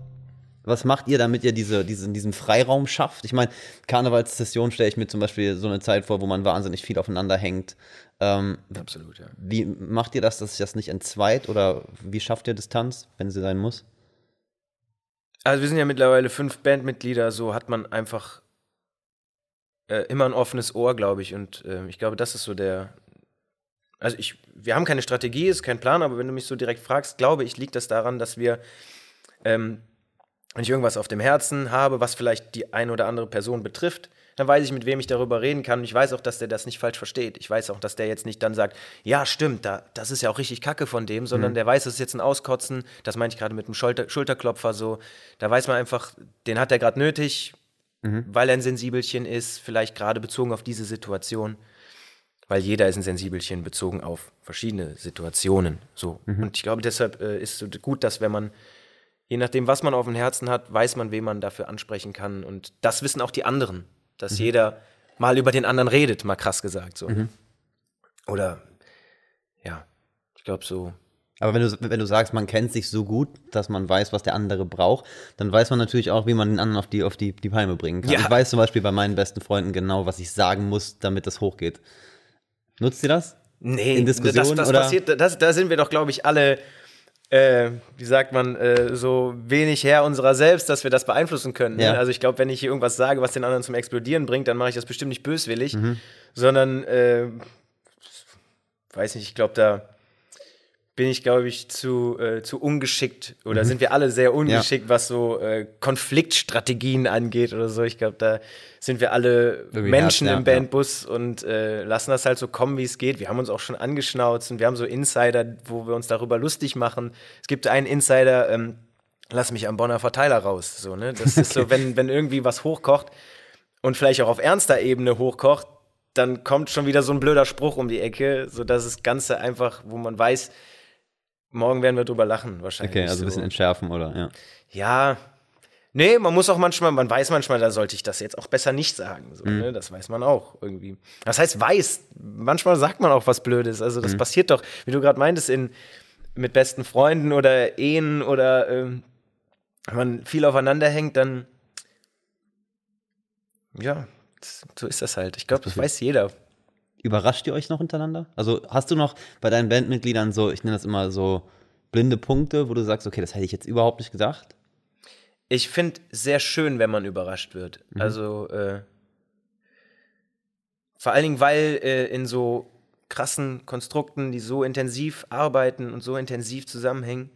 was macht ihr, damit ihr diese, diesen, diesen Freiraum schafft? Ich meine, Karnevalssession stelle ich mir zum Beispiel so eine Zeit vor, wo man wahnsinnig viel aufeinander hängt. Ähm, Absolut, ja. Wie macht ihr das, dass sich das nicht entzweit oder wie schafft ihr Distanz, wenn sie sein muss? Also wir sind ja mittlerweile fünf Bandmitglieder, so hat man einfach äh, immer ein offenes Ohr, glaube ich. Und äh, ich glaube, das ist so der. Also ich, wir haben keine Strategie, ist kein Plan, aber wenn du mich so direkt fragst, glaube ich, liegt das daran, dass wir ähm, wenn ich irgendwas auf dem Herzen habe, was vielleicht die eine oder andere Person betrifft, dann weiß ich, mit wem ich darüber reden kann. Und ich weiß auch, dass der das nicht falsch versteht. Ich weiß auch, dass der jetzt nicht dann sagt, ja, stimmt, da, das ist ja auch richtig Kacke von dem, sondern mhm. der weiß, das ist jetzt ein Auskotzen. Das meine ich gerade mit einem Schulter, Schulterklopfer so. Da weiß man einfach, den hat er gerade nötig, mhm. weil er ein Sensibelchen ist, vielleicht gerade bezogen auf diese Situation. Weil jeder ist ein Sensibelchen bezogen auf verschiedene Situationen. So. Mhm. Und ich glaube, deshalb äh, ist es gut, dass wenn man je nachdem, was man auf dem Herzen hat, weiß man, wen man dafür ansprechen kann. Und das wissen auch die anderen dass mhm. jeder mal über den anderen redet, mal krass gesagt. So. Mhm. Oder ja, ich glaube so. Aber wenn du, wenn du sagst, man kennt sich so gut, dass man weiß, was der andere braucht, dann weiß man natürlich auch, wie man den anderen auf die, auf die, die Palme bringen kann. Ja. Ich weiß zum Beispiel bei meinen besten Freunden genau, was ich sagen muss, damit das hochgeht. Nutzt ihr das? Nee, in Diskussionen, das, das oder? passiert, das, da sind wir doch, glaube ich, alle äh, wie sagt man, äh, so wenig Herr unserer selbst, dass wir das beeinflussen können. Ne? Ja. Also ich glaube, wenn ich hier irgendwas sage, was den anderen zum Explodieren bringt, dann mache ich das bestimmt nicht böswillig, mhm. sondern äh, weiß nicht, ich glaube, da bin ich, glaube ich, zu, äh, zu ungeschickt oder mhm. sind wir alle sehr ungeschickt, ja. was so äh, Konfliktstrategien angeht oder so. Ich glaube, da sind wir alle Irgendwie Menschen ja, im Bandbus ja. und äh, lassen das halt so kommen, wie es geht. Wir haben uns auch schon angeschnauzt und wir haben so Insider, wo wir uns darüber lustig machen. Es gibt einen Insider, ähm, lass mich am Bonner Verteiler raus. So, ne? Das ist so, wenn, wenn irgendwie was hochkocht und vielleicht auch auf ernster Ebene hochkocht, dann kommt schon wieder so ein blöder Spruch um die Ecke, so dass das Ganze einfach, wo man weiß, Morgen werden wir drüber lachen, wahrscheinlich. Okay, also ein bisschen entschärfen, oder? Ja. Ja. Nee, man muss auch manchmal, man weiß manchmal, da sollte ich das jetzt auch besser nicht sagen. So, mhm. ne? Das weiß man auch irgendwie. Das heißt, weiß. Manchmal sagt man auch was Blödes. Also, das mhm. passiert doch, wie du gerade meintest, in, mit besten Freunden oder Ehen oder ähm, wenn man viel aufeinander hängt, dann ja, so ist das halt. Ich glaube, das weiß jeder. Überrascht ihr euch noch untereinander? Also hast du noch bei deinen Bandmitgliedern so, ich nenne das immer so blinde Punkte, wo du sagst, okay, das hätte ich jetzt überhaupt nicht gedacht? Ich finde sehr schön, wenn man überrascht wird. Mhm. Also äh, vor allen Dingen, weil äh, in so krassen Konstrukten, die so intensiv arbeiten und so intensiv zusammenhängen,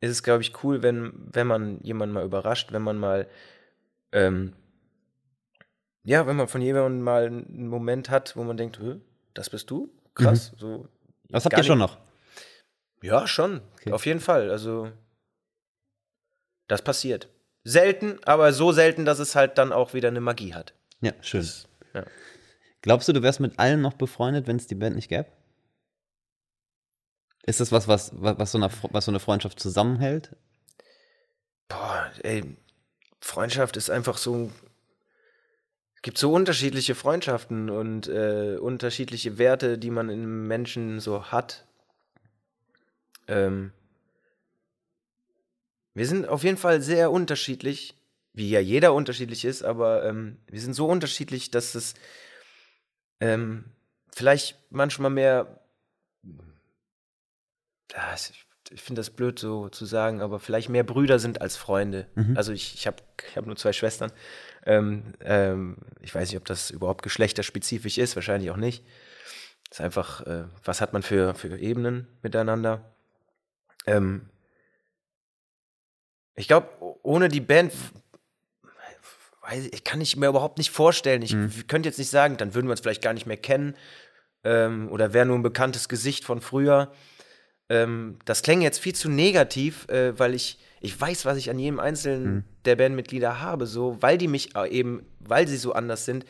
ist es, glaube ich, cool, wenn, wenn man jemanden mal überrascht, wenn man mal ähm, ja, wenn man von jemandem mal einen Moment hat, wo man denkt, das bist du? Krass. Mhm. So, das habt ihr schon noch? Ja, schon. Okay. Auf jeden Fall. Also, das passiert. Selten, aber so selten, dass es halt dann auch wieder eine Magie hat. Ja, schön. Das, ja. Glaubst du, du wärst mit allen noch befreundet, wenn es die Band nicht gäbe? Ist das was, was, was, so eine, was so eine Freundschaft zusammenhält? Boah, ey, Freundschaft ist einfach so ein gibt so unterschiedliche Freundschaften und äh, unterschiedliche Werte, die man in Menschen so hat. Ähm, wir sind auf jeden Fall sehr unterschiedlich, wie ja jeder unterschiedlich ist, aber ähm, wir sind so unterschiedlich, dass es ähm, vielleicht manchmal mehr, ich finde das blöd so zu sagen, aber vielleicht mehr Brüder sind als Freunde. Mhm. Also ich, ich habe ich hab nur zwei Schwestern. Ähm, ähm, ich weiß nicht, ob das überhaupt geschlechterspezifisch ist, wahrscheinlich auch nicht. Es ist einfach, äh, was hat man für, für Ebenen miteinander? Ähm, ich glaube, ohne die Band, weiß ich, kann ich mir überhaupt nicht vorstellen. Ich Mhm. könnte jetzt nicht sagen, dann würden wir uns vielleicht gar nicht mehr kennen. Ähm, oder wäre nur ein bekanntes Gesicht von früher. Ähm, das klingt jetzt viel zu negativ, äh, weil ich, ich weiß, was ich an jedem einzelnen Mhm. der Bandmitglieder habe, so, weil die mich äh, eben, weil sie so anders sind,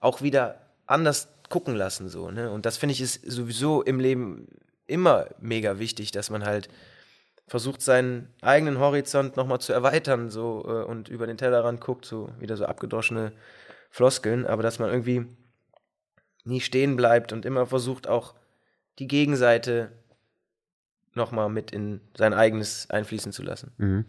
auch wieder anders gucken lassen, so, ne? Und das finde ich ist sowieso im Leben immer mega wichtig, dass man halt versucht, seinen eigenen Horizont nochmal zu erweitern, so, äh, und über den Tellerrand guckt, so, wieder so abgedroschene Floskeln, aber dass man irgendwie nie stehen bleibt und immer versucht, auch die Gegenseite nochmal mit in sein eigenes einfließen zu lassen. Mhm.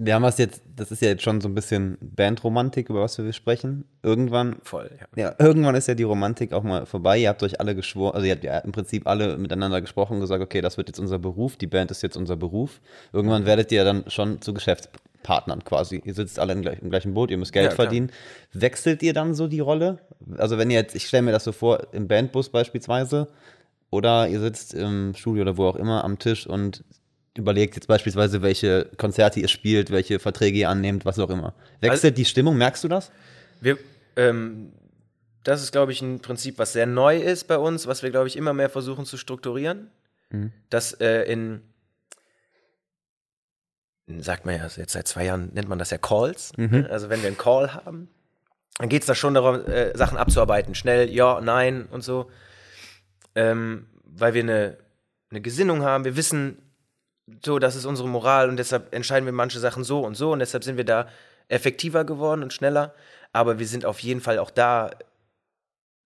Wir haben was jetzt, das ist ja jetzt schon so ein bisschen Bandromantik, über was wir sprechen. Irgendwann, Voll, ja. ja, irgendwann ist ja die Romantik auch mal vorbei. Ihr habt euch alle geschworen, also ihr habt ja im Prinzip alle miteinander gesprochen und gesagt, okay, das wird jetzt unser Beruf, die Band ist jetzt unser Beruf. Irgendwann werdet ihr dann schon zu Geschäftspartnern quasi. Ihr sitzt alle im, gleich, im gleichen Boot, ihr müsst Geld Ja, verdienen. Wechselt ihr dann so die Rolle? Also wenn ihr jetzt, ich stelle mir das so vor, im Bandbus beispielsweise, oder ihr sitzt im Studio oder wo auch immer am Tisch und überlegt jetzt beispielsweise, welche Konzerte ihr spielt, welche Verträge ihr annehmt, was auch immer. Wechselt die Stimmung, merkst du das? Wir, ähm, das ist, glaube ich, ein Prinzip, was sehr neu ist bei uns, was wir, glaube ich, immer mehr versuchen zu strukturieren. Mhm. Dass äh, in, sagt man ja, jetzt seit zwei Jahren nennt man das ja Calls. ne? Also wenn wir einen Call haben, dann geht es da schon darum, äh, Sachen abzuarbeiten. Schnell, ja, nein und so. Ähm, weil wir eine, eine Gesinnung haben. Wir wissen, so, das ist unsere Moral und deshalb entscheiden wir manche Sachen so und so und deshalb sind wir da effektiver geworden und schneller. Aber wir sind auf jeden Fall auch da.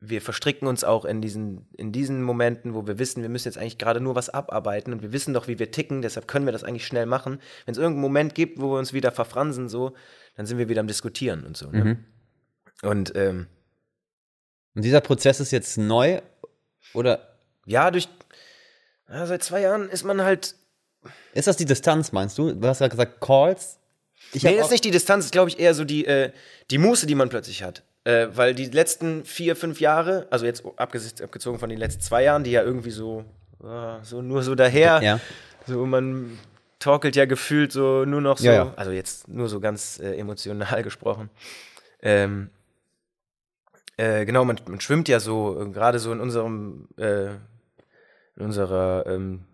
Wir verstricken uns auch in diesen, in diesen Momenten, wo wir wissen, wir müssen jetzt eigentlich gerade nur was abarbeiten und wir wissen doch, wie wir ticken, deshalb können wir das eigentlich schnell machen. Wenn es irgendeinen Moment gibt, wo wir uns wieder verfransen, so, dann sind wir wieder am Diskutieren und so. Ne? Mhm. Und ähm, Und dieser Prozess ist jetzt neu oder ja, durch ja, seit zwei Jahren ist man halt ist das die Distanz, meinst du? Du hast ja gesagt Calls. Ich nee, das ist nicht die Distanz, ist glaube ich eher so die, äh, die Muße, die man plötzlich hat. Äh, weil die letzten vier, fünf Jahre, also jetzt abgezogen von den letzten zwei Jahren, die ja irgendwie so, äh, so nur so daher, Ja. so man torkelt ja gefühlt so nur noch so, Ja, ja. also jetzt nur so ganz äh, emotional gesprochen. Ähm, äh, genau, man, man schwimmt ja so, äh, gerade so in unserem, äh, in unserer ähm,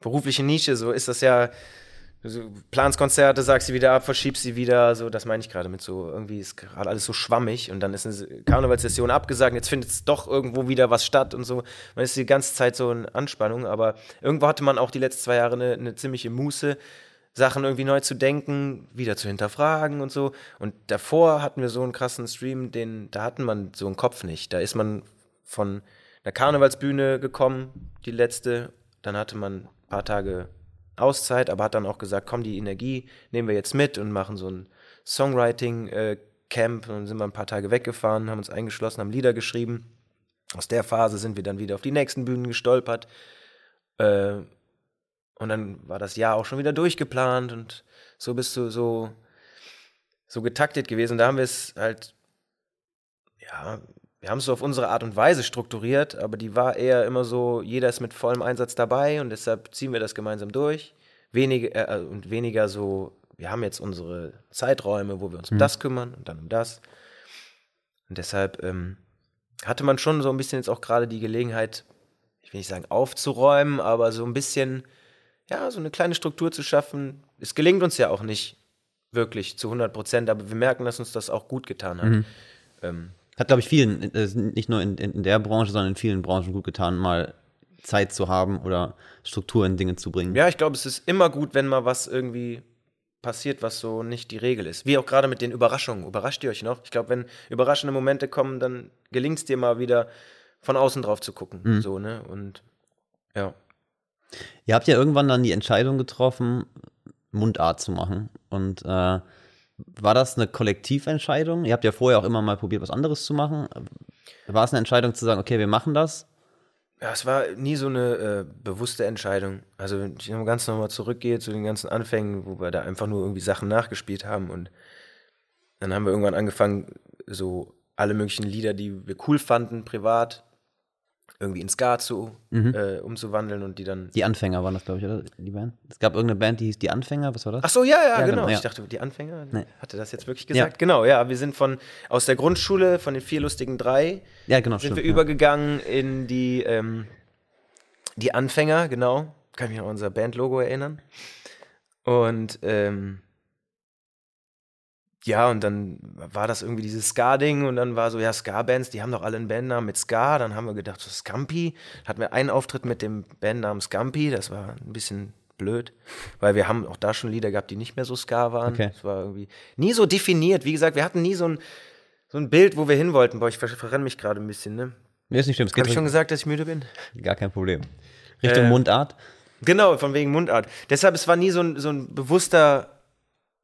beruflichen Nische, so ist das ja, so planst Konzerte, sagst sie wieder ab, verschiebst sie wieder, so, das meine ich gerade mit so, irgendwie ist gerade alles so schwammig und dann ist eine Karnevalssession abgesagt, jetzt findet es doch irgendwo wieder was statt und so. Man ist die ganze Zeit so in Anspannung, aber irgendwo hatte man auch die letzten zwei Jahre eine, eine ziemliche Muße, Sachen irgendwie neu zu denken, wieder zu hinterfragen und so. Und davor hatten wir so einen krassen Stream, den, da hatten man so einen Kopf nicht. Da ist man von einer Karnevalsbühne gekommen, die letzte, dann hatte man ein paar Tage Auszeit, aber hat dann auch gesagt, komm, die Energie nehmen wir jetzt mit und machen so ein Songwriting-Camp. und dann sind wir ein paar Tage weggefahren, haben uns eingeschlossen, haben Lieder geschrieben. Aus der Phase sind wir dann wieder auf die nächsten Bühnen gestolpert. Äh, und dann war das Jahr auch schon wieder durchgeplant und so bist du so, so getaktet gewesen. Und da haben wir es halt, ja, wir haben es so auf unsere Art und Weise strukturiert, aber die war eher immer so, jeder ist mit vollem Einsatz dabei und deshalb ziehen wir das gemeinsam durch. Weniger, äh, und weniger so, wir haben jetzt unsere Zeiträume, wo wir uns um das kümmern und dann um das. Und deshalb ähm, hatte man schon so ein bisschen jetzt auch gerade die Gelegenheit, ich will nicht sagen aufzuräumen, aber so ein bisschen, ja, so eine kleine Struktur zu schaffen. Es gelingt uns ja auch nicht wirklich zu 100 Prozent, aber wir merken, dass uns das auch gut getan hat. Ähm, Hat, glaube ich, vielen, äh, nicht nur in, in der Branche, sondern in vielen Branchen gut getan, mal Zeit zu haben oder Struktur in Dinge zu bringen. Ja, ich glaube, es ist immer gut, wenn mal was irgendwie passiert, was so nicht die Regel ist. Wie auch gerade mit den Überraschungen. Überrascht ihr euch noch? Ich glaube, wenn überraschende Momente kommen, dann gelingt es dir mal wieder von außen drauf zu gucken. So, ne? Und ja. Ihr habt ja irgendwann dann die Entscheidung getroffen, Mundart zu machen. Und äh, war das eine Kollektiventscheidung? Ihr habt ja vorher auch immer mal probiert, was anderes zu machen. War es eine Entscheidung zu sagen, okay, wir machen das? Ja, es war nie so eine äh, bewusste Entscheidung. Also, wenn ich ganz nochmal zurückgehe zu den ganzen Anfängen, wo wir da einfach nur irgendwie Sachen nachgespielt haben und dann haben wir irgendwann angefangen, so alle möglichen Lieder, die wir cool fanden, privat, irgendwie in Ska zu, äh, umzuwandeln und die dann. Die Anfänger waren das, glaube ich, oder? Die Band? Es gab irgendeine Band, die hieß Die Anfänger, was war das? Ach so, ja, ja, Ja, genau. genau, ja. Ich dachte, die Anfänger, Nee. hatte das jetzt wirklich gesagt? Genau, ja. Wir sind von aus der Grundschule, von den vier lustigen drei, ja, genau, sind stimmt. wir ja. übergegangen in die, ähm, die Anfänger, genau. Kann ich mich an unser Bandlogo erinnern. Und ähm, ja, und dann war das irgendwie dieses Ska-Ding und dann war so, ja, Ska-Bands, die haben doch alle einen Bandnamen mit Ska. Dann haben wir gedacht, so Scampi. Hatten wir einen Auftritt mit dem Bandnamen Scampi, das war ein bisschen blöd, weil wir haben auch da schon Lieder gehabt, die nicht mehr so Ska waren. Okay. Das war irgendwie nie so definiert. Wie gesagt, wir hatten nie so ein, so ein Bild, wo wir hin wollten. Boah, ich ver- verrenne mich gerade ein bisschen, ne? Nee, ist nicht schlimm, es Habe ich schon gesagt, dass ich müde bin? gar kein Problem. Richtung Äh, Mundart? Genau, von wegen Mundart. Deshalb, es war nie so ein, so ein bewusster,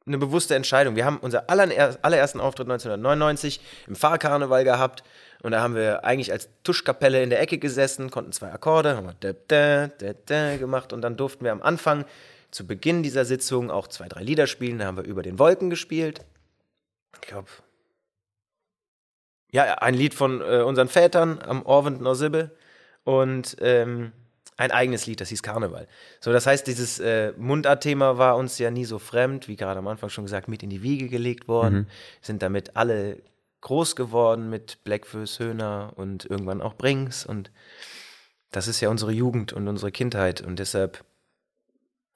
eine bewusste Entscheidung. Wir haben unser aller, allerersten Auftritt 1999 im Fahrkarneval gehabt und da haben wir eigentlich als Tuschkapelle in der Ecke gesessen, konnten zwei Akkorde, haben wir da, da, da, gemacht und dann durften wir am Anfang zu Beginn dieser Sitzung auch zwei, drei Lieder spielen. Da haben wir über den Wolken gespielt. Ich glaube, ja, ein Lied von äh, unseren Vätern am Orvend Norsibbe und ähm, ein eigenes Lied, das hieß Karneval. So, das heißt, dieses äh, Mundart-Thema war uns ja nie so fremd, wie gerade am Anfang schon gesagt, mit in die Wiege gelegt worden. Sind damit alle groß geworden mit Blackfoes, Höhner und irgendwann auch Brings. Und das ist ja unsere Jugend und unsere Kindheit. Und deshalb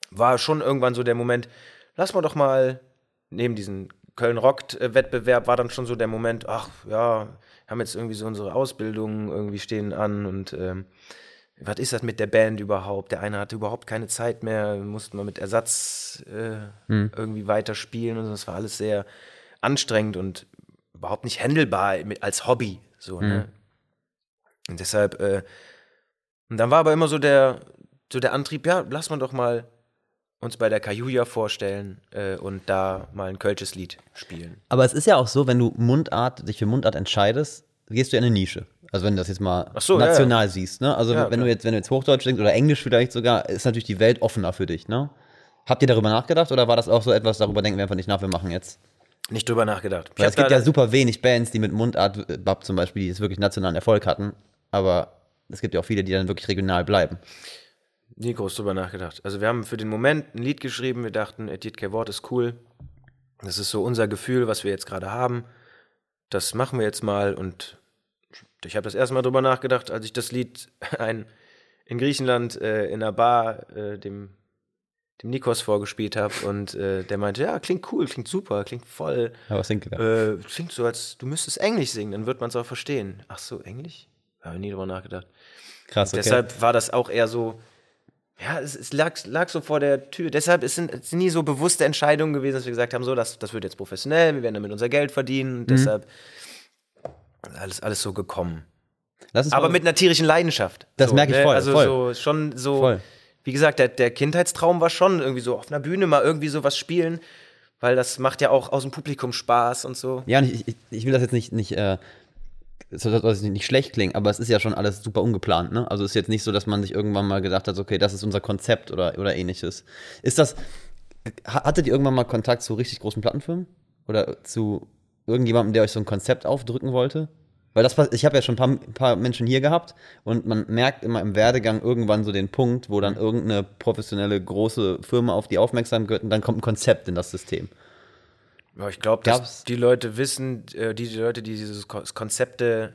war schon irgendwann so der Moment, lass mal doch mal neben diesem Köln Rockt-Wettbewerb war dann schon so der Moment, ach ja, haben jetzt irgendwie so unsere Ausbildung irgendwie stehen an und ähm, was ist das mit der Band überhaupt? Der eine hatte überhaupt keine Zeit mehr, mussten wir mit Ersatz äh, irgendwie weiterspielen und so. das war alles sehr anstrengend und überhaupt nicht handelbar mit, als Hobby. So, ne? Und deshalb, äh, und dann war aber immer so der, so der Antrieb, ja, lass mal doch mal uns bei der Kajuja vorstellen äh, und da mal ein kölsches Lied spielen. Aber es ist ja auch so, wenn du Mundart, dich für Mundart entscheidest, gehst du in eine Nische. Also wenn du das jetzt mal so, ja, national siehst, ne? Also Ja, wenn du klar. jetzt, wenn du jetzt Hochdeutsch denkst oder Englisch vielleicht sogar, ist natürlich die Welt offener für dich, ne? Habt ihr darüber nachgedacht oder war das auch so etwas, darüber denken wir einfach nicht nach, wir machen jetzt? Nicht drüber nachgedacht. Es gibt ja super wenig Bands, die mit Mundart, äh, Bab zum Beispiel, die jetzt wirklich nationalen Erfolg hatten, aber es gibt ja auch viele, die dann wirklich regional bleiben. nie groß drüber nachgedacht. Also wir haben für den Moment ein Lied geschrieben, wir dachten, Edith kein Wort ist cool. Das ist so unser Gefühl, was wir jetzt gerade haben. Das machen wir jetzt mal und ich habe das erste Mal drüber nachgedacht, als ich das Lied ein, in Griechenland äh, in einer Bar äh, dem, dem Nikos vorgespielt habe und äh, der meinte, ja, klingt cool, klingt super, klingt voll, Ja, was ihr da? äh, klingt so, als du müsstest Englisch singen, dann wird man es auch verstehen. Ach so, Englisch? Habe ich nie drüber nachgedacht. Krass, okay. Deshalb war das auch eher so, ja, es, es lag, lag so vor der Tür. Deshalb es sind es nie so bewusste Entscheidungen gewesen, dass wir gesagt haben, so, das, das wird jetzt professionell, wir werden damit unser Geld verdienen. Mhm. Deshalb alles, alles so gekommen. Aber mit einer tierischen Leidenschaft. Das so, merke ich ne? voll, Also voll. so schon so, Voll. wie gesagt, der, der Kindheitstraum war schon irgendwie so auf einer Bühne mal irgendwie sowas spielen, weil das macht ja auch aus dem Publikum Spaß und so. Ja, und ich, ich, ich will das jetzt nicht, nicht, äh, so, dass es nicht schlecht klingen, aber es ist ja schon alles super ungeplant, ne? Also es ist jetzt nicht so, dass man sich irgendwann mal gedacht hat, okay, das ist unser Konzept oder, oder ähnliches. Ist das, ha- hattet ihr irgendwann mal Kontakt zu richtig großen Plattenfirmen? Oder zu irgendjemandem, der euch so ein Konzept aufdrücken wollte? Weil das, ich habe ja schon ein paar, ein paar Menschen hier gehabt und man merkt immer im Werdegang irgendwann so den Punkt, wo dann irgendeine professionelle große Firma auf die aufmerksam wird und dann kommt ein Konzept in das System. Ja, ich glaube, Gab's- dass die Leute wissen, äh, die, die Leute, die diese Ko- Konzepte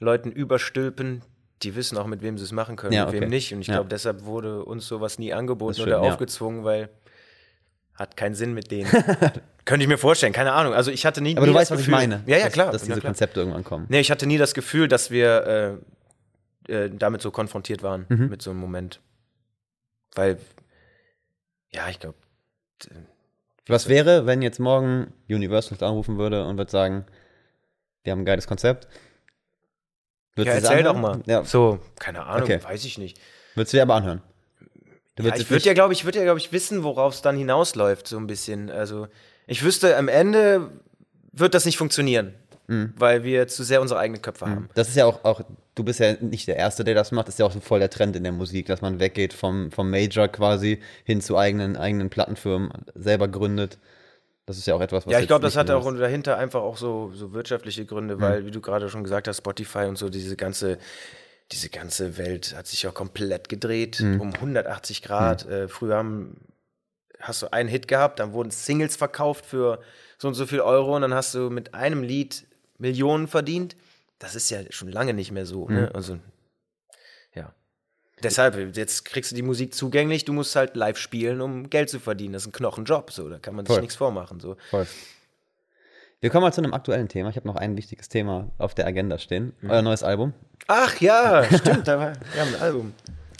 Leuten überstülpen, die wissen auch, mit wem sie es machen können, Ja, mit okay. wem nicht. Und ich Ja. glaube, deshalb wurde uns sowas nie angeboten Das oder aufgezwungen, weil hat keinen Sinn mit denen. Könnte ich mir vorstellen, keine Ahnung. Also ich hatte nie. Aber nie du weißt, was ich Gefühl- meine. Ja, ja, dass, klar. Dass ja, diese klar. Konzepte irgendwann kommen. Nee, ich hatte nie das Gefühl, dass wir äh, äh, damit so konfrontiert waren, Mhm. mit so einem Moment. Weil, ja, ich glaube, Was wäre, wenn jetzt morgen Universal anrufen würde und würde sagen, wir haben ein geiles Konzept? ja, Würdest es erzähl doch mal. Ja, So, keine Ahnung, Okay. weiß ich nicht. würdest du dir aber anhören? Ja, ich würde ja, glaube ich, würde ja, glaube ich, wissen, worauf es dann hinausläuft, so ein bisschen. Also, ich wüsste, am Ende wird das nicht funktionieren. weil wir zu sehr unsere eigenen Köpfe haben. Das ist ja auch, auch, du bist ja nicht der Erste, der das macht, das ist ja auch so voll der Trend in der Musik, dass man weggeht vom, vom Major quasi hin zu eigenen, eigenen Plattenfirmen, selber gründet. Das ist ja auch etwas, was Ja, ich glaube, das hat auch ist. dahinter einfach auch so, so wirtschaftliche Gründe, weil, wie du gerade schon gesagt hast, Spotify und so, diese ganze, diese ganze Welt hat sich auch komplett gedreht, um 180 Grad. Äh, früher haben, hast du einen Hit gehabt, dann wurden Singles verkauft für so und so viel Euro und dann hast du mit einem Lied Millionen verdient. Das ist ja schon lange nicht mehr so. Ne? Also, ja. Deshalb, jetzt kriegst du die Musik zugänglich, du musst halt live spielen, um Geld zu verdienen. Das ist ein Knochenjob, so, da kann man sich Voll. nichts vormachen. So. Voll. Wir kommen mal zu einem aktuellen Thema. Ich habe noch ein wichtiges Thema auf der Agenda stehen. Euer neues Album. Ach ja, stimmt, da war, wir haben ein Album.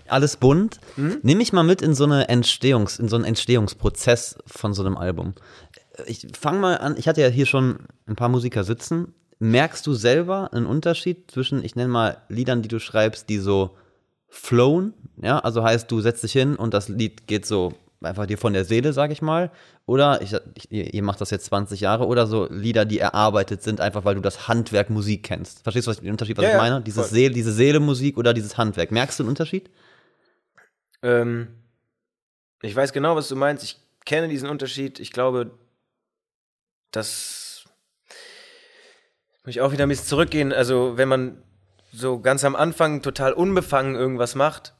Alles bunt. Nimm mich mal mit in so eine Entstehungs, in so einen Entstehungsprozess von so einem Album. Ich fange mal an, ich hatte ja hier schon ein paar Musiker sitzen. Merkst du selber einen Unterschied zwischen, ich nenne mal Liedern, die du schreibst, die so flown, ja, also heißt, du setzt dich hin und das Lied geht so einfach dir von der Seele, sag ich mal, oder ich, ich, ihr macht das jetzt 20 Jahre oder so Lieder, die erarbeitet sind, einfach weil du das Handwerk Musik kennst. Verstehst du was, den Unterschied, was Ja, ich meine? Dieses voll. Seele, diese Seele Musik oder dieses Handwerk. Merkst du einen Unterschied? Ähm, ich weiß genau, was du meinst. Ich kenne diesen Unterschied. Ich glaube, dass. Muss ich auch wieder ein bisschen zurückgehen. Also, wenn man so ganz am Anfang total unbefangen irgendwas macht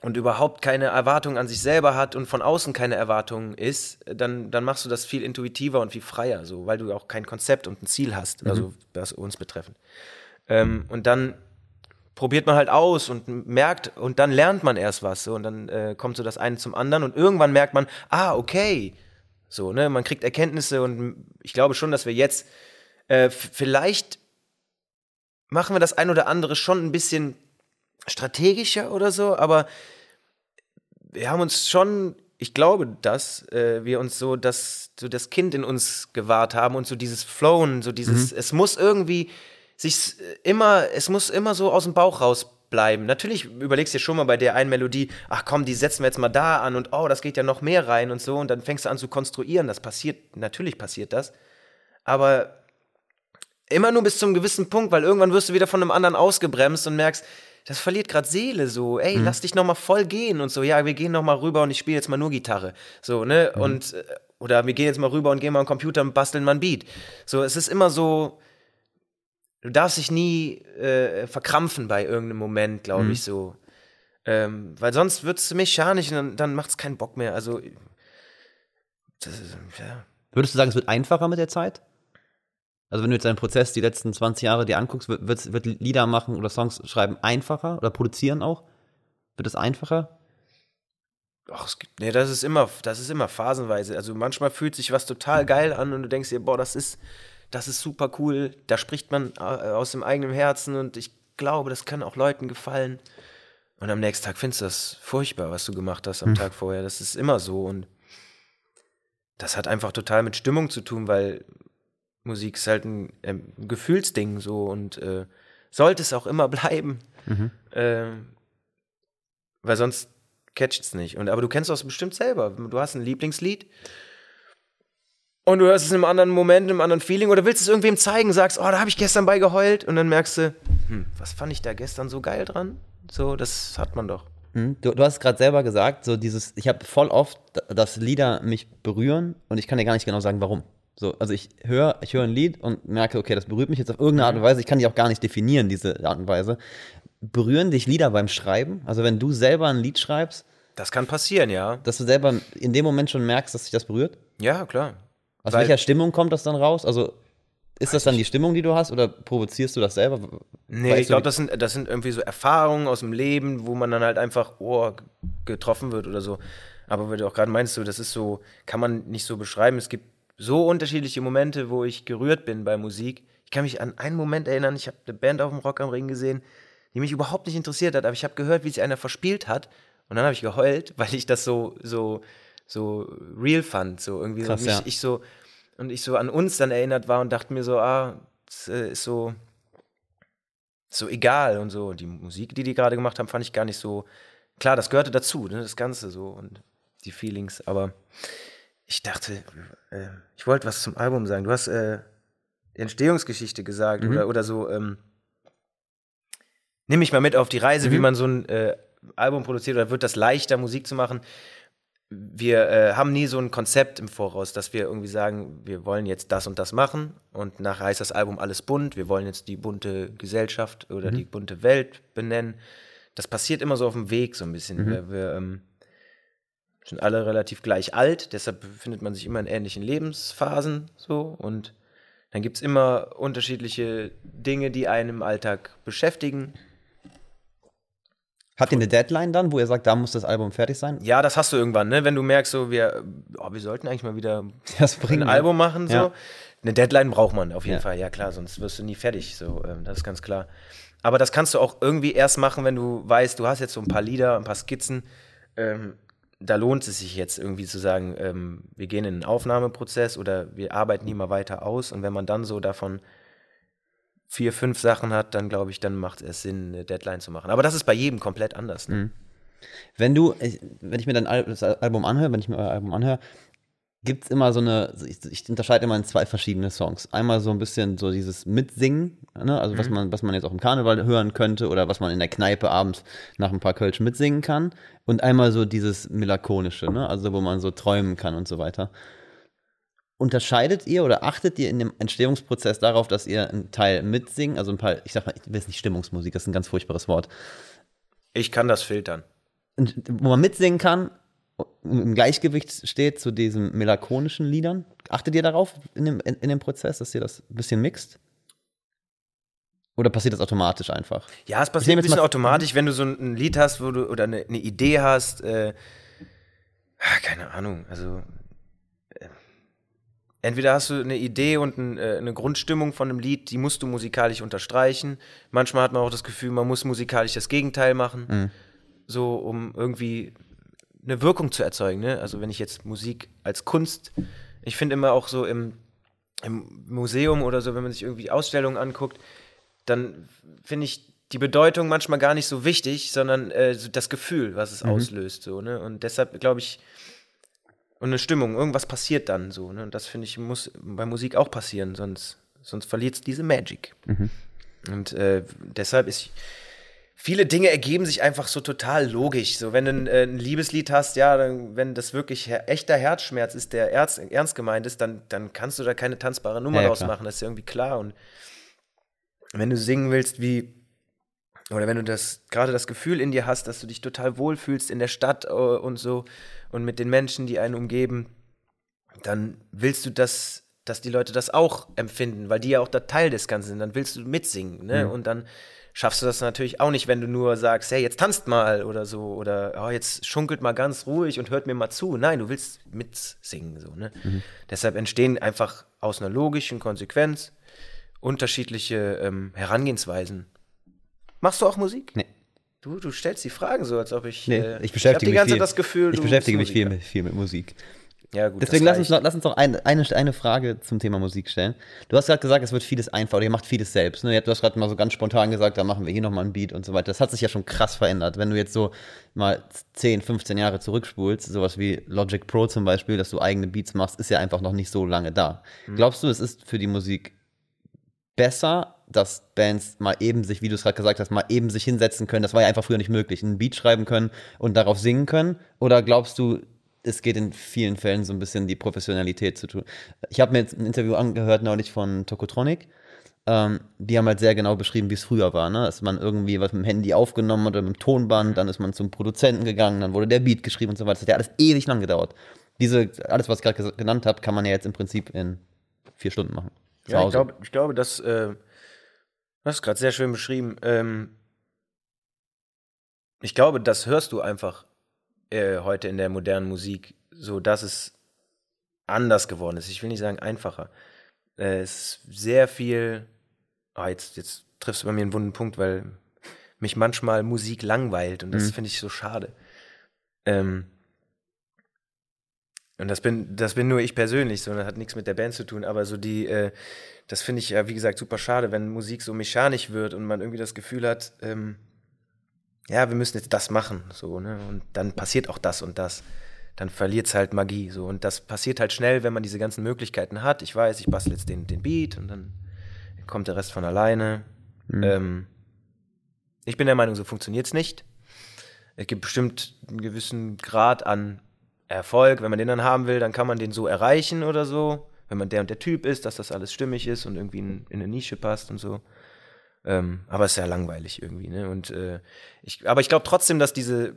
und überhaupt keine Erwartung an sich selber hat und von außen keine Erwartung ist, dann, dann machst du das viel intuitiver und viel freier, so, weil du auch kein Konzept und ein Ziel hast, also was uns betreffend. Ähm, und dann probiert man halt aus und merkt und dann lernt man erst was so und dann äh, kommt so das eine zum anderen und irgendwann merkt man, ah, okay, so, ne, man kriegt Erkenntnisse und ich glaube schon, dass wir jetzt äh, vielleicht machen wir das ein oder andere schon ein bisschen strategischer oder so, aber wir haben uns schon, ich glaube, dass äh, wir uns so das, so das Kind in uns gewahrt haben und so dieses Flowen, so dieses, es muss irgendwie sich immer, es muss immer so aus dem Bauch raus bleiben. Natürlich überlegst du dir schon mal bei der einen Melodie, ach komm, die setzen wir jetzt mal da an und oh, das geht ja noch mehr rein und so und dann fängst du an zu konstruieren. Das passiert, natürlich passiert das. Aber immer nur bis zum gewissen Punkt, weil irgendwann wirst du wieder von einem anderen ausgebremst und merkst, das verliert gerade Seele so. Ey, lass dich noch mal voll gehen und so. Ja, wir gehen noch mal rüber und ich spiele jetzt mal nur Gitarre. So, ne? Und äh, oder wir gehen jetzt mal rüber und gehen mal am Computer und basteln mal ein Beat. So, es ist immer so du darfst dich nie äh, verkrampfen bei irgendeinem Moment, glaube ich so. Ähm, weil sonst wird es mechanisch und dann, dann macht es keinen Bock mehr. Also ist, ja. Würdest du sagen, es wird einfacher mit der Zeit? Also wenn du jetzt deinen Prozess die letzten 20 Jahre dir anguckst, wird, wird Lieder machen oder Songs schreiben einfacher oder produzieren auch? Wird es einfacher? Ach, es gibt, nee, das ist immer, das ist immer phasenweise. Also manchmal fühlt sich was total geil an und du denkst dir, boah, das ist, das ist super cool. Da spricht man äh, aus dem eigenen Herzen und ich glaube, das kann auch Leuten gefallen. Und am nächsten Tag findest du das furchtbar, was du gemacht hast am Tag vorher. Das ist immer so und das hat einfach total mit Stimmung zu tun, weil Musik ist halt ein, ähm, ein Gefühlsding so und äh, sollte es auch immer bleiben. Ähm, weil sonst catcht es nicht. Und, aber du kennst das bestimmt selber. Du hast ein Lieblingslied und du hörst es in einem anderen Moment, in einem anderen Feeling oder willst es irgendwem zeigen, sagst, oh, da habe ich gestern bei geheult und dann merkst du, hm, was fand ich da gestern so geil dran? So, das hat man doch. Hm? Du, du hast gerade selber gesagt, so dieses, ich habe voll oft, dass Lieder mich berühren und ich kann dir gar nicht genau sagen, warum. So, also ich höre, ich höre ein Lied und merke, okay, das berührt mich jetzt auf irgendeine Art und Weise. Ich kann die auch gar nicht definieren, diese Art und Weise. Berühren dich Lieder beim Schreiben? Also wenn du selber ein Lied schreibst, Das kann passieren, ja. dass du selber in dem Moment schon merkst, dass sich das berührt? Ja, klar. Aus Weil- welcher Stimmung kommt das dann raus? Also ist das dann die Stimmung, die du hast, oder provozierst du das selber? Nee, Weißt ich glaube, das sind, das sind irgendwie so Erfahrungen aus dem Leben, wo man dann halt einfach oh, getroffen wird oder so. Aber weil du auch gerade meinst, so, das ist so, kann man nicht so beschreiben. Es gibt so unterschiedliche Momente, wo ich gerührt bin bei Musik. Ich kann mich an einen Moment erinnern, ich habe eine Band auf dem Rock am Ring gesehen, die mich überhaupt nicht interessiert hat, aber ich habe gehört, wie sich einer verspielt hat. Und dann habe ich geheult, weil ich das so, so, so real fand. So irgendwie Krass, so, mich, ja. ich so, und ich so an uns dann erinnert war und dachte mir so, ah, das äh, ist so, so egal und so. Und die Musik, die die gerade gemacht haben, fand ich gar nicht so. Klar, das gehörte dazu, ne, das Ganze so und die Feelings. Aber ich dachte, äh, ich wollte was zum Album sagen. Du hast, äh, Entstehungsgeschichte gesagt mhm. oder, oder so, ähm, nimm mich mal mit auf die Reise, mhm. wie man so ein äh, Album produziert oder wird das leichter, Musik zu machen. Wir äh, haben nie so ein Konzept im Voraus, dass wir irgendwie sagen, wir wollen jetzt das und das machen und nachher heißt das Album alles bunt, wir wollen jetzt die bunte Gesellschaft oder mhm. die bunte Welt benennen. Das passiert immer so auf dem Weg so ein bisschen. Mhm. Wir, wir ähm, sind alle relativ gleich alt, deshalb befindet man sich immer in ähnlichen Lebensphasen so und dann gibt es immer unterschiedliche Dinge, die einen im Alltag beschäftigen. Habt ihr eine Deadline dann, wo ihr sagt, da muss das Album fertig sein? Ja, das hast du irgendwann, ne? Wenn du merkst, so wir, oh, wir sollten eigentlich mal wieder ein Album machen, so. Ja. Eine Deadline braucht man auf jeden ja. Fall, ja klar, sonst wirst du nie fertig, so, ähm, das ist ganz klar. Aber das kannst du auch irgendwie erst machen, wenn du weißt, du hast jetzt so ein paar Lieder, ein paar Skizzen. Ähm, da lohnt es sich jetzt irgendwie zu sagen, ähm, wir gehen in einen Aufnahmeprozess oder wir arbeiten die mal weiter aus. Und wenn man dann so davon vier, fünf Sachen hat, dann glaube ich, dann macht es Sinn, eine Deadline zu machen. Aber das ist bei jedem komplett anders. Ne? Mhm. Wenn du, wenn ich mir dein Album anhöre, wenn ich mir euer Album anhöre, gibt es immer so eine, ich, ich, unterscheide immer in zwei verschiedene Songs. Einmal so ein bisschen so dieses Mitsingen, ne? also mhm. was, man, was man jetzt auch im Karneval hören könnte oder was man in der Kneipe abends nach ein paar Kölsch mitsingen kann. Und einmal so dieses Melancholische, ne? also wo man so träumen kann und so weiter. Unterscheidet ihr oder achtet ihr in dem Entstehungsprozess darauf, dass ihr einen Teil mitsingen, also ein paar, ich sag mal, ich will jetzt nicht Stimmungsmusik, das ist ein ganz furchtbares Wort. Ich kann das filtern. Wo man mitsingen kann, im Gleichgewicht steht zu diesen melancholischen Liedern. Achtet ihr darauf in dem, in, in dem Prozess, dass ihr das ein bisschen mixt? Oder passiert das automatisch einfach? Ja, es passiert ein bisschen automatisch, wenn du so ein Lied hast, wo du oder eine, eine Idee hast. Äh, keine Ahnung, also entweder hast du eine Idee und ein, äh, eine Grundstimmung von einem Lied, die musst du musikalisch unterstreichen. Manchmal hat man auch das Gefühl, man muss musikalisch das Gegenteil machen, mhm. so um irgendwie eine Wirkung zu erzeugen. Ne? Also wenn ich jetzt Musik als Kunst, ich finde immer auch so im, im Museum oder so, wenn man sich irgendwie Ausstellungen anguckt, dann finde ich die Bedeutung manchmal gar nicht so wichtig, sondern äh, das Gefühl, was es mhm. auslöst. So, ne? Und deshalb glaube ich, und eine Stimmung, irgendwas passiert dann so. Ne? Und das finde ich, muss bei Musik auch passieren, sonst, sonst verliert es diese Magic. Mhm. Und äh, deshalb ist. Viele Dinge ergeben sich einfach so total logisch. So, wenn du ein, äh, ein Liebeslied hast, ja, dann, wenn das wirklich her echter Herzschmerz ist, der ernst, ernst gemeint ist, dann, dann kannst du da keine tanzbare Nummer ja, draus machen. Das ist ja irgendwie klar. Und wenn du singen willst, wie, oder wenn du das, gerade das Gefühl in dir hast, dass du dich total wohlfühlst in der Stadt äh, und so, und mit den Menschen, die einen umgeben, dann willst du das, dass die Leute das auch empfinden, weil die ja auch da Teil des Ganzen sind. Dann willst du mitsingen, ne? Mhm. Und dann schaffst du das natürlich auch nicht, wenn du nur sagst, hey, jetzt tanzt mal oder so oder oh, jetzt schunkelt mal ganz ruhig und hört mir mal zu. Nein, du willst mitsingen, so, ne? Mhm. Deshalb entstehen einfach aus einer logischen Konsequenz unterschiedliche ähm, Herangehensweisen. Machst du auch Musik? Nee. Du, du stellst die Fragen so, als ob ich. Nee, äh, ich beschäftige ich mich viel, das Gefühl, ich beschäftige mich viel mit, viel mit Musik. Ja, gut. Deswegen lass uns, lass uns doch ein, eine, eine Frage zum Thema Musik stellen. Du hast gerade gesagt, es wird vieles einfacher, ihr macht vieles selbst. Ne? Du hast gerade mal so ganz spontan gesagt, da machen wir hier nochmal ein Beat und so weiter. Das hat sich ja schon krass verändert. Wenn du jetzt so mal 10, 15 Jahre zurückspulst, sowas wie Logic Pro zum Beispiel, dass du eigene Beats machst, ist ja einfach noch nicht so lange da. Mhm. Glaubst du, es ist für die Musik besser, dass Bands mal eben sich, wie du es gerade gesagt hast, mal eben sich hinsetzen können. Das war ja einfach früher nicht möglich. Einen Beat schreiben können und darauf singen können. Oder glaubst du, es geht in vielen Fällen so ein bisschen die Professionalität zu tun? Ich habe mir jetzt ein Interview angehört neulich von Tokotronic. Ähm, die haben halt sehr genau beschrieben, wie es früher war. Ne? Dass man irgendwie was mit dem Handy aufgenommen hat oder mit dem Tonband, dann ist man zum Produzenten gegangen, dann wurde der Beat geschrieben und so weiter. Das hat ja alles ewig lang gedauert. Diese, alles, was ich gerade genannt habe, kann man ja jetzt im Prinzip in vier Stunden machen. Ja, ich, glaub, ich glaube, dass, äh, das ist gerade sehr schön beschrieben. Ähm, ich glaube, das hörst du einfach äh, heute in der modernen Musik, so dass es anders geworden ist. Ich will nicht sagen einfacher. Äh, es ist sehr viel. Oh, jetzt, jetzt triffst du bei mir einen wunden Punkt, weil mich manchmal Musik langweilt und das mhm. finde ich so schade. Ähm, und das bin, das bin nur ich persönlich, sondern hat nichts mit der Band zu tun. Aber so die, äh, das finde ich ja, wie gesagt, super schade, wenn Musik so mechanisch wird und man irgendwie das Gefühl hat, ähm, ja, wir müssen jetzt das machen, so, ne? Und dann passiert auch das und das. Dann verliert es halt Magie, so. Und das passiert halt schnell, wenn man diese ganzen Möglichkeiten hat. Ich weiß, ich bastel jetzt den, den Beat und dann kommt der Rest von alleine. Ähm, ich bin der Meinung, so funktioniert es nicht. Es gibt bestimmt einen gewissen Grad an Erfolg. Wenn man den dann haben will, dann kann man den so erreichen oder so. Wenn man der und der Typ ist, dass das alles stimmig ist und irgendwie in, in eine Nische passt und so. Ähm, aber es ist ja langweilig irgendwie, ne? Und äh, ich, aber ich glaube trotzdem, dass diese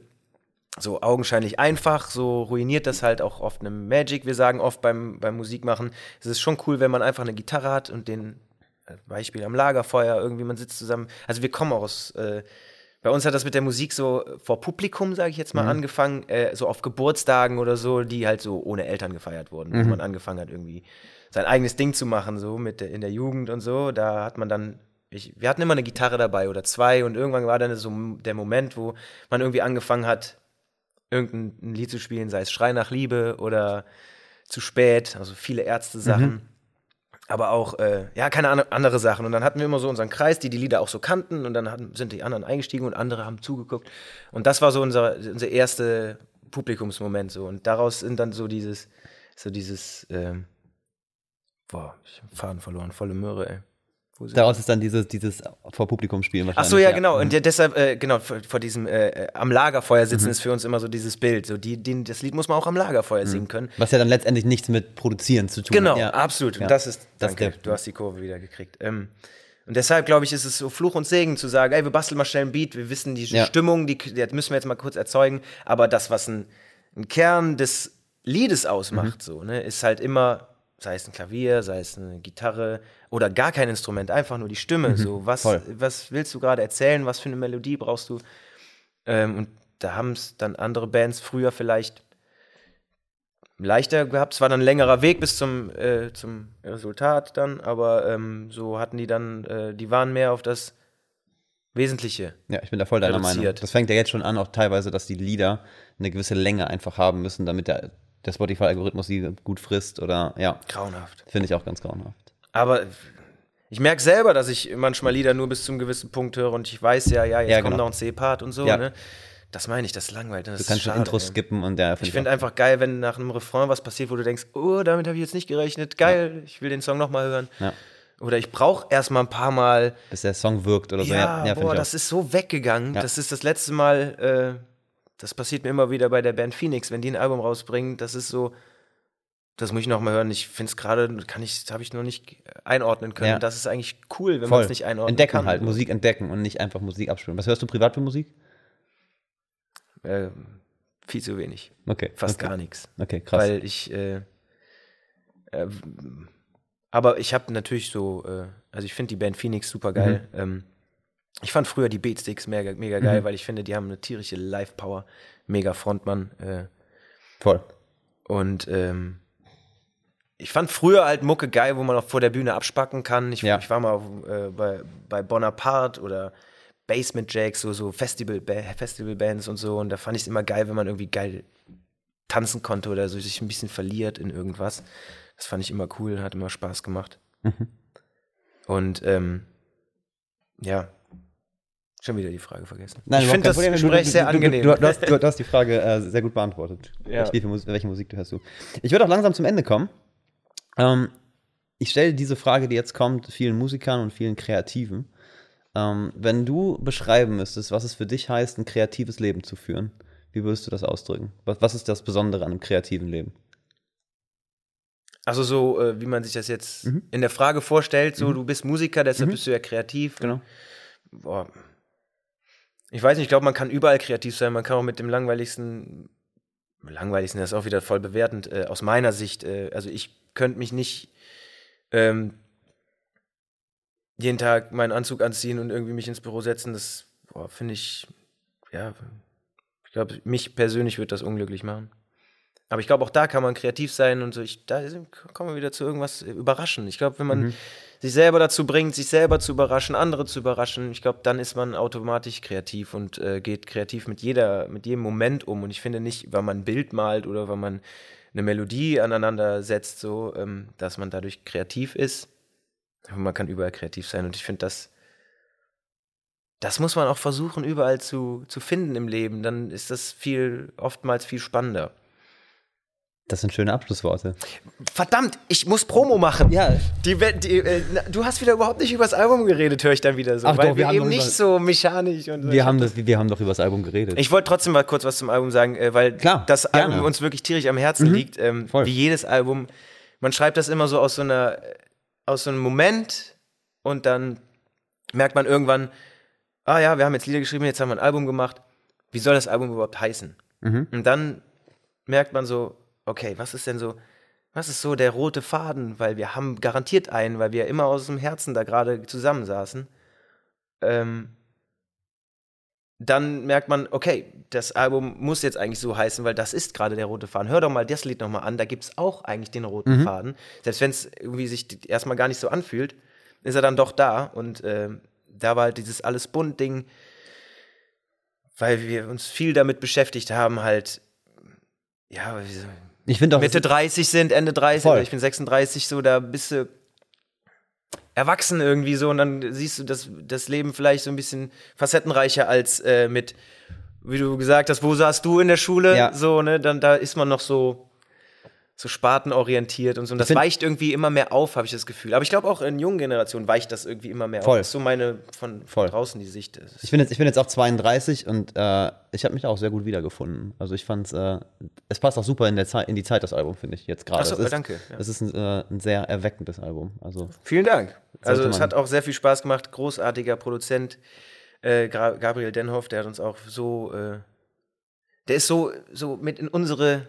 so augenscheinlich einfach, so ruiniert das halt auch oft eine Magic. Wir sagen oft beim, beim Musikmachen, es ist schon cool, wenn man einfach eine Gitarre hat und den äh, Beispiel am Lagerfeuer, irgendwie man sitzt zusammen. Also wir kommen aus, äh, bei uns hat das mit der Musik so vor Publikum, sage ich jetzt mal, angefangen, äh, so auf Geburtstagen oder so, die halt so ohne Eltern gefeiert wurden, wo man angefangen hat, irgendwie sein eigenes Ding zu machen, so mit in der Jugend und so. Da hat man dann, ich, wir hatten immer eine Gitarre dabei oder zwei und irgendwann war dann so der Moment, wo man irgendwie angefangen hat, irgendein Lied zu spielen, sei es Schrei nach Liebe oder zu spät, also viele Ärzte-Sachen. Aber auch, äh, ja, keine Ahnung, andere Sachen. Und dann hatten wir immer so unseren Kreis, die die Lieder auch so kannten. Und dann hatten, sind die anderen eingestiegen und andere haben zugeguckt. Und das war so unser, unser erster Publikumsmoment. So. Und daraus sind dann so dieses, so dieses, ähm, boah, ich hab Faden verloren, volle Möhre, ey. Daraus ist dann dieses, dieses vor Publikum spielen Ach wahrscheinlich. so, ja, genau. Und der, deshalb, äh, genau, vor, vor diesem äh, am Lagerfeuer sitzen ist für uns immer so dieses Bild. So die, die, das Lied muss man auch am Lagerfeuer singen können. Was ja dann letztendlich nichts mit Produzieren zu tun Genau, hat. Ja. absolut. Ja. Und das ist, Das danke, du hast die Kurve wieder gekriegt. Ähm, und deshalb, glaube ich, ist es so Fluch und Segen zu sagen, ey, wir basteln mal schnell ein Beat, wir wissen die Ja. Stimmung, die, die müssen wir jetzt mal kurz erzeugen, aber das, was ein, ein Kern des Liedes ausmacht, Mhm. so, ne, ist halt immer, sei es ein Klavier, sei es eine Gitarre oder gar kein Instrument, einfach nur die Stimme. So, was, Mhm. Voll. was willst du gerade erzählen? Was für eine Melodie brauchst du? Ähm, und da haben es dann andere Bands früher vielleicht leichter gehabt. Es war dann ein längerer Weg bis zum, äh, zum Resultat dann, aber ähm, so hatten die dann, äh, die waren mehr auf das Wesentliche. Ja, ich bin da voll deiner Meinung. Reduziert. Das fängt ja jetzt schon an, auch teilweise, dass die Lieder eine gewisse Länge einfach haben müssen, damit der, der Spotify-Algorithmus sie gut frisst oder ja, Grauenhaft. finde ich auch ganz grauenhaft. Aber ich merke selber, dass ich manchmal Lieder nur bis zum gewissen Punkt höre und ich weiß ja, ja, jetzt Ja, kommt genau. noch ein C-Part und so, Ja. ne? Das meine ich, das ist langweilig. Das Du kannst schon Intro ey. skippen und der Ich finde einfach geil, wenn nach einem Refrain was passiert, wo du denkst, oh, damit habe ich jetzt nicht gerechnet, geil, ich will den Song nochmal hören. Ja. Oder ich brauche erstmal ein paar Mal bis der Song wirkt oder so. Ja, finde boah, das ist so weggegangen. Ja. Das ist das letzte Mal, äh, das passiert mir immer wieder bei der Band Phoenix, wenn die ein Album rausbringen, das ist so, das muss ich noch mal hören. Ich finde es gerade, kann ich, habe ich noch nicht einordnen können. Ja. Das ist eigentlich cool, wenn man es nicht einordnen Entdecken kann. halt, Musik entdecken und nicht einfach Musik abspielen. Was hörst du privat für Musik? Äh, viel zu wenig. Okay. Fast okay. gar nichts. Okay, krass. Weil ich, äh, äh, aber ich habe natürlich so, äh, also ich finde die Band Phoenix super geil. Mhm. Ähm, ich fand früher die Beatsticks mega, mega geil, weil ich finde, die haben eine tierische Live-Power. Mega Frontmann. Äh, voll. Und ähm, ich fand früher halt Mucke geil, wo man auch vor der Bühne abspacken kann. Ich, Ja. ich war mal auf, äh, bei, bei Bonaparte oder Basement Jacks, so, so Festival, Festivalbands und so. Und da fand ich es immer geil, wenn man irgendwie geil tanzen konnte oder so sich ein bisschen verliert in irgendwas. Das fand ich immer cool, hat immer Spaß gemacht. Mhm. Und ähm, ja, schon wieder die Frage vergessen. Nein, ich finde das Problem. Gespräch du, sehr du, du, angenehm. Du, du, hast, du, du hast die Frage äh, sehr gut beantwortet. Ja. Welche, Musik, welche Musik hörst du? Ich würde auch langsam zum Ende kommen. Ähm, ich stelle diese Frage, die jetzt kommt, vielen Musikern und vielen Kreativen. Ähm, wenn du beschreiben müsstest, was es für dich heißt, ein kreatives Leben zu führen, wie würdest du das ausdrücken? Was, was ist das Besondere an einem kreativen Leben? Also so, äh, wie man sich das jetzt Mhm. in der Frage vorstellt, so du bist Musiker, deshalb bist du ja kreativ. Genau. Boah. Ich weiß nicht, ich glaube, man kann überall kreativ sein. Man kann auch mit dem langweiligsten, langweiligsten, das ist auch wieder voll bewertend, äh, aus meiner Sicht. Äh, also ich könnte mich nicht ähm, jeden Tag meinen Anzug anziehen und irgendwie mich ins Büro setzen. Das finde ich, ja, ich glaube, mich persönlich wird das unglücklich machen. Aber ich glaube, auch da kann man kreativ sein und so. Ich, da kommen wir wieder zu irgendwas äh, überraschen. Ich glaube, wenn man sich selber dazu bringt, sich selber zu überraschen, andere zu überraschen, ich glaube, dann ist man automatisch kreativ und äh, geht kreativ mit jeder, mit jedem Moment um. Und ich finde nicht, weil man ein Bild malt oder weil man eine Melodie aneinander setzt, so, ähm, dass man dadurch kreativ ist. Aber man kann überall kreativ sein. Und ich finde das, das muss man auch versuchen, überall zu, zu finden im Leben. Dann ist das viel, oftmals viel spannender. Das sind schöne Abschlussworte. Verdammt, ich muss Promo machen. Ja. Die, die, äh, du hast wieder überhaupt nicht über das Album geredet, höre ich dann wieder so. Ach weil doch, wir wir, haben eben nicht so mechanisch und so. Wir haben, das, wir haben doch über das Album geredet. Ich wollte trotzdem mal kurz was zum Album sagen, äh, weil Klar, das gerne. Album uns wirklich tierisch am Herzen liegt. Ähm, wie jedes Album. Man schreibt das immer so aus so einer, aus so einem Moment und dann merkt man irgendwann, ah ja, wir haben jetzt Lieder geschrieben, jetzt haben wir ein Album gemacht. Wie soll das Album überhaupt heißen? Und dann merkt man so, okay, was ist denn so, was ist so der rote Faden? Weil wir haben garantiert einen, weil wir immer aus dem Herzen da gerade zusammensaßen. Ähm, dann merkt man, okay, das Album muss jetzt eigentlich so heißen, weil das ist gerade der rote Faden. Hör doch mal das Lied nochmal an, da gibt es auch eigentlich den roten Faden. Selbst wenn es irgendwie sich erstmal gar nicht so anfühlt, ist er dann doch da. Und ähm, da war halt dieses alles bunt Ding, weil wir uns viel damit beschäftigt haben, halt, ja, wie so- ich finde auch, Mitte 30 sind, Ende 30, Voll. ich bin 36, so, da bist du erwachsen irgendwie so und dann siehst du das, das Leben vielleicht so ein bisschen facettenreicher als äh, mit, wie du gesagt hast, wo saßt du in der Schule? Ja. So, ne, dann da ist man noch so, so spartenorientiert und so. Und das weicht irgendwie immer mehr auf, habe ich das Gefühl. Aber ich glaube auch in jungen Generationen weicht das irgendwie immer mehr Voll. auf. Das ist so meine von, Voll. draußen die Sicht. Ich bin jetzt, ich bin jetzt auch 32 und äh, ich habe mich auch sehr gut wiedergefunden. Also ich fand äh, es passt auch super in, der Zeit, in die Zeit, das Album, finde ich jetzt gerade. Ach so, Es ist, danke, ja. Es ist ein, äh, ein sehr erweckendes Album. Also Vielen Dank. Also es hat auch sehr viel Spaß gemacht. Großartiger Produzent äh, Gabriel Denhoff, der hat uns auch so, äh, der ist so so mit in unsere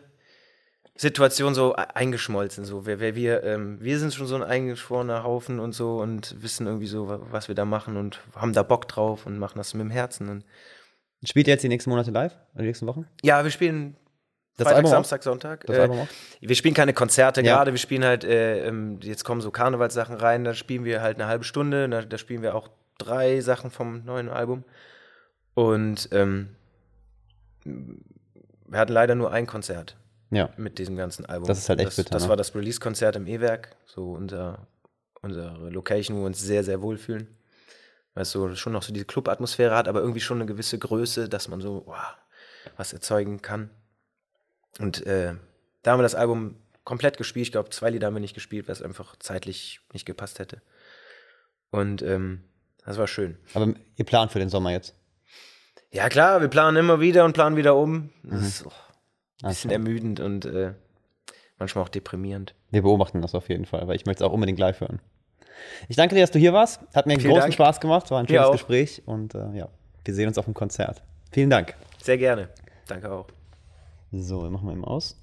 Situation so e- eingeschmolzen. So, wir, wir, wir, ähm, wir sind schon so ein eingeschworener Haufen und so und wissen irgendwie so, wa- was wir da machen und haben da Bock drauf und machen das mit dem Herzen. Und spielt ihr jetzt die nächsten Monate live? Oder die nächsten Wochen? ja, wir spielen Das Freitag, Album auch? Samstag, Sonntag. Das Äh, Album auch? wir spielen keine Konzerte Ja. gerade, wir spielen halt, äh, ähm, jetzt kommen so Karnevalssachen rein, da spielen wir halt eine halbe Stunde, da, da spielen wir auch drei Sachen vom neuen Album. Und ähm, wir hatten leider nur ein Konzert Ja. mit diesem ganzen Album. Das ist halt echt das, bitter, Das ne? war das Release-Konzert im E-Werk, so unser, unsere Location, wo wir uns sehr, sehr wohlfühlen. Weil es so schon noch so diese Club-Atmosphäre hat, aber irgendwie schon eine gewisse Größe, dass man so wow, was erzeugen kann. Und äh, da haben wir das Album komplett gespielt. Ich glaube, zwei Lieder haben wir nicht gespielt, weil es einfach zeitlich nicht gepasst hätte. Und ähm, das war schön. Aber ihr plant für den Sommer jetzt? Ja, klar, wir planen immer wieder und planen wieder um. Das Mhm. ist oh, ein bisschen ermüdend und äh, manchmal auch deprimierend. Wir beobachten das auf jeden Fall, weil ich möchte es auch unbedingt live hören. Ich danke dir, dass du hier warst. Hat mir einen Vielen großen Dank. Spaß gemacht. War ein schönes. Gespräch und äh, ja, wir sehen uns auf dem Konzert. Vielen Dank. Sehr gerne. Danke auch. So, wir machen wir eben aus.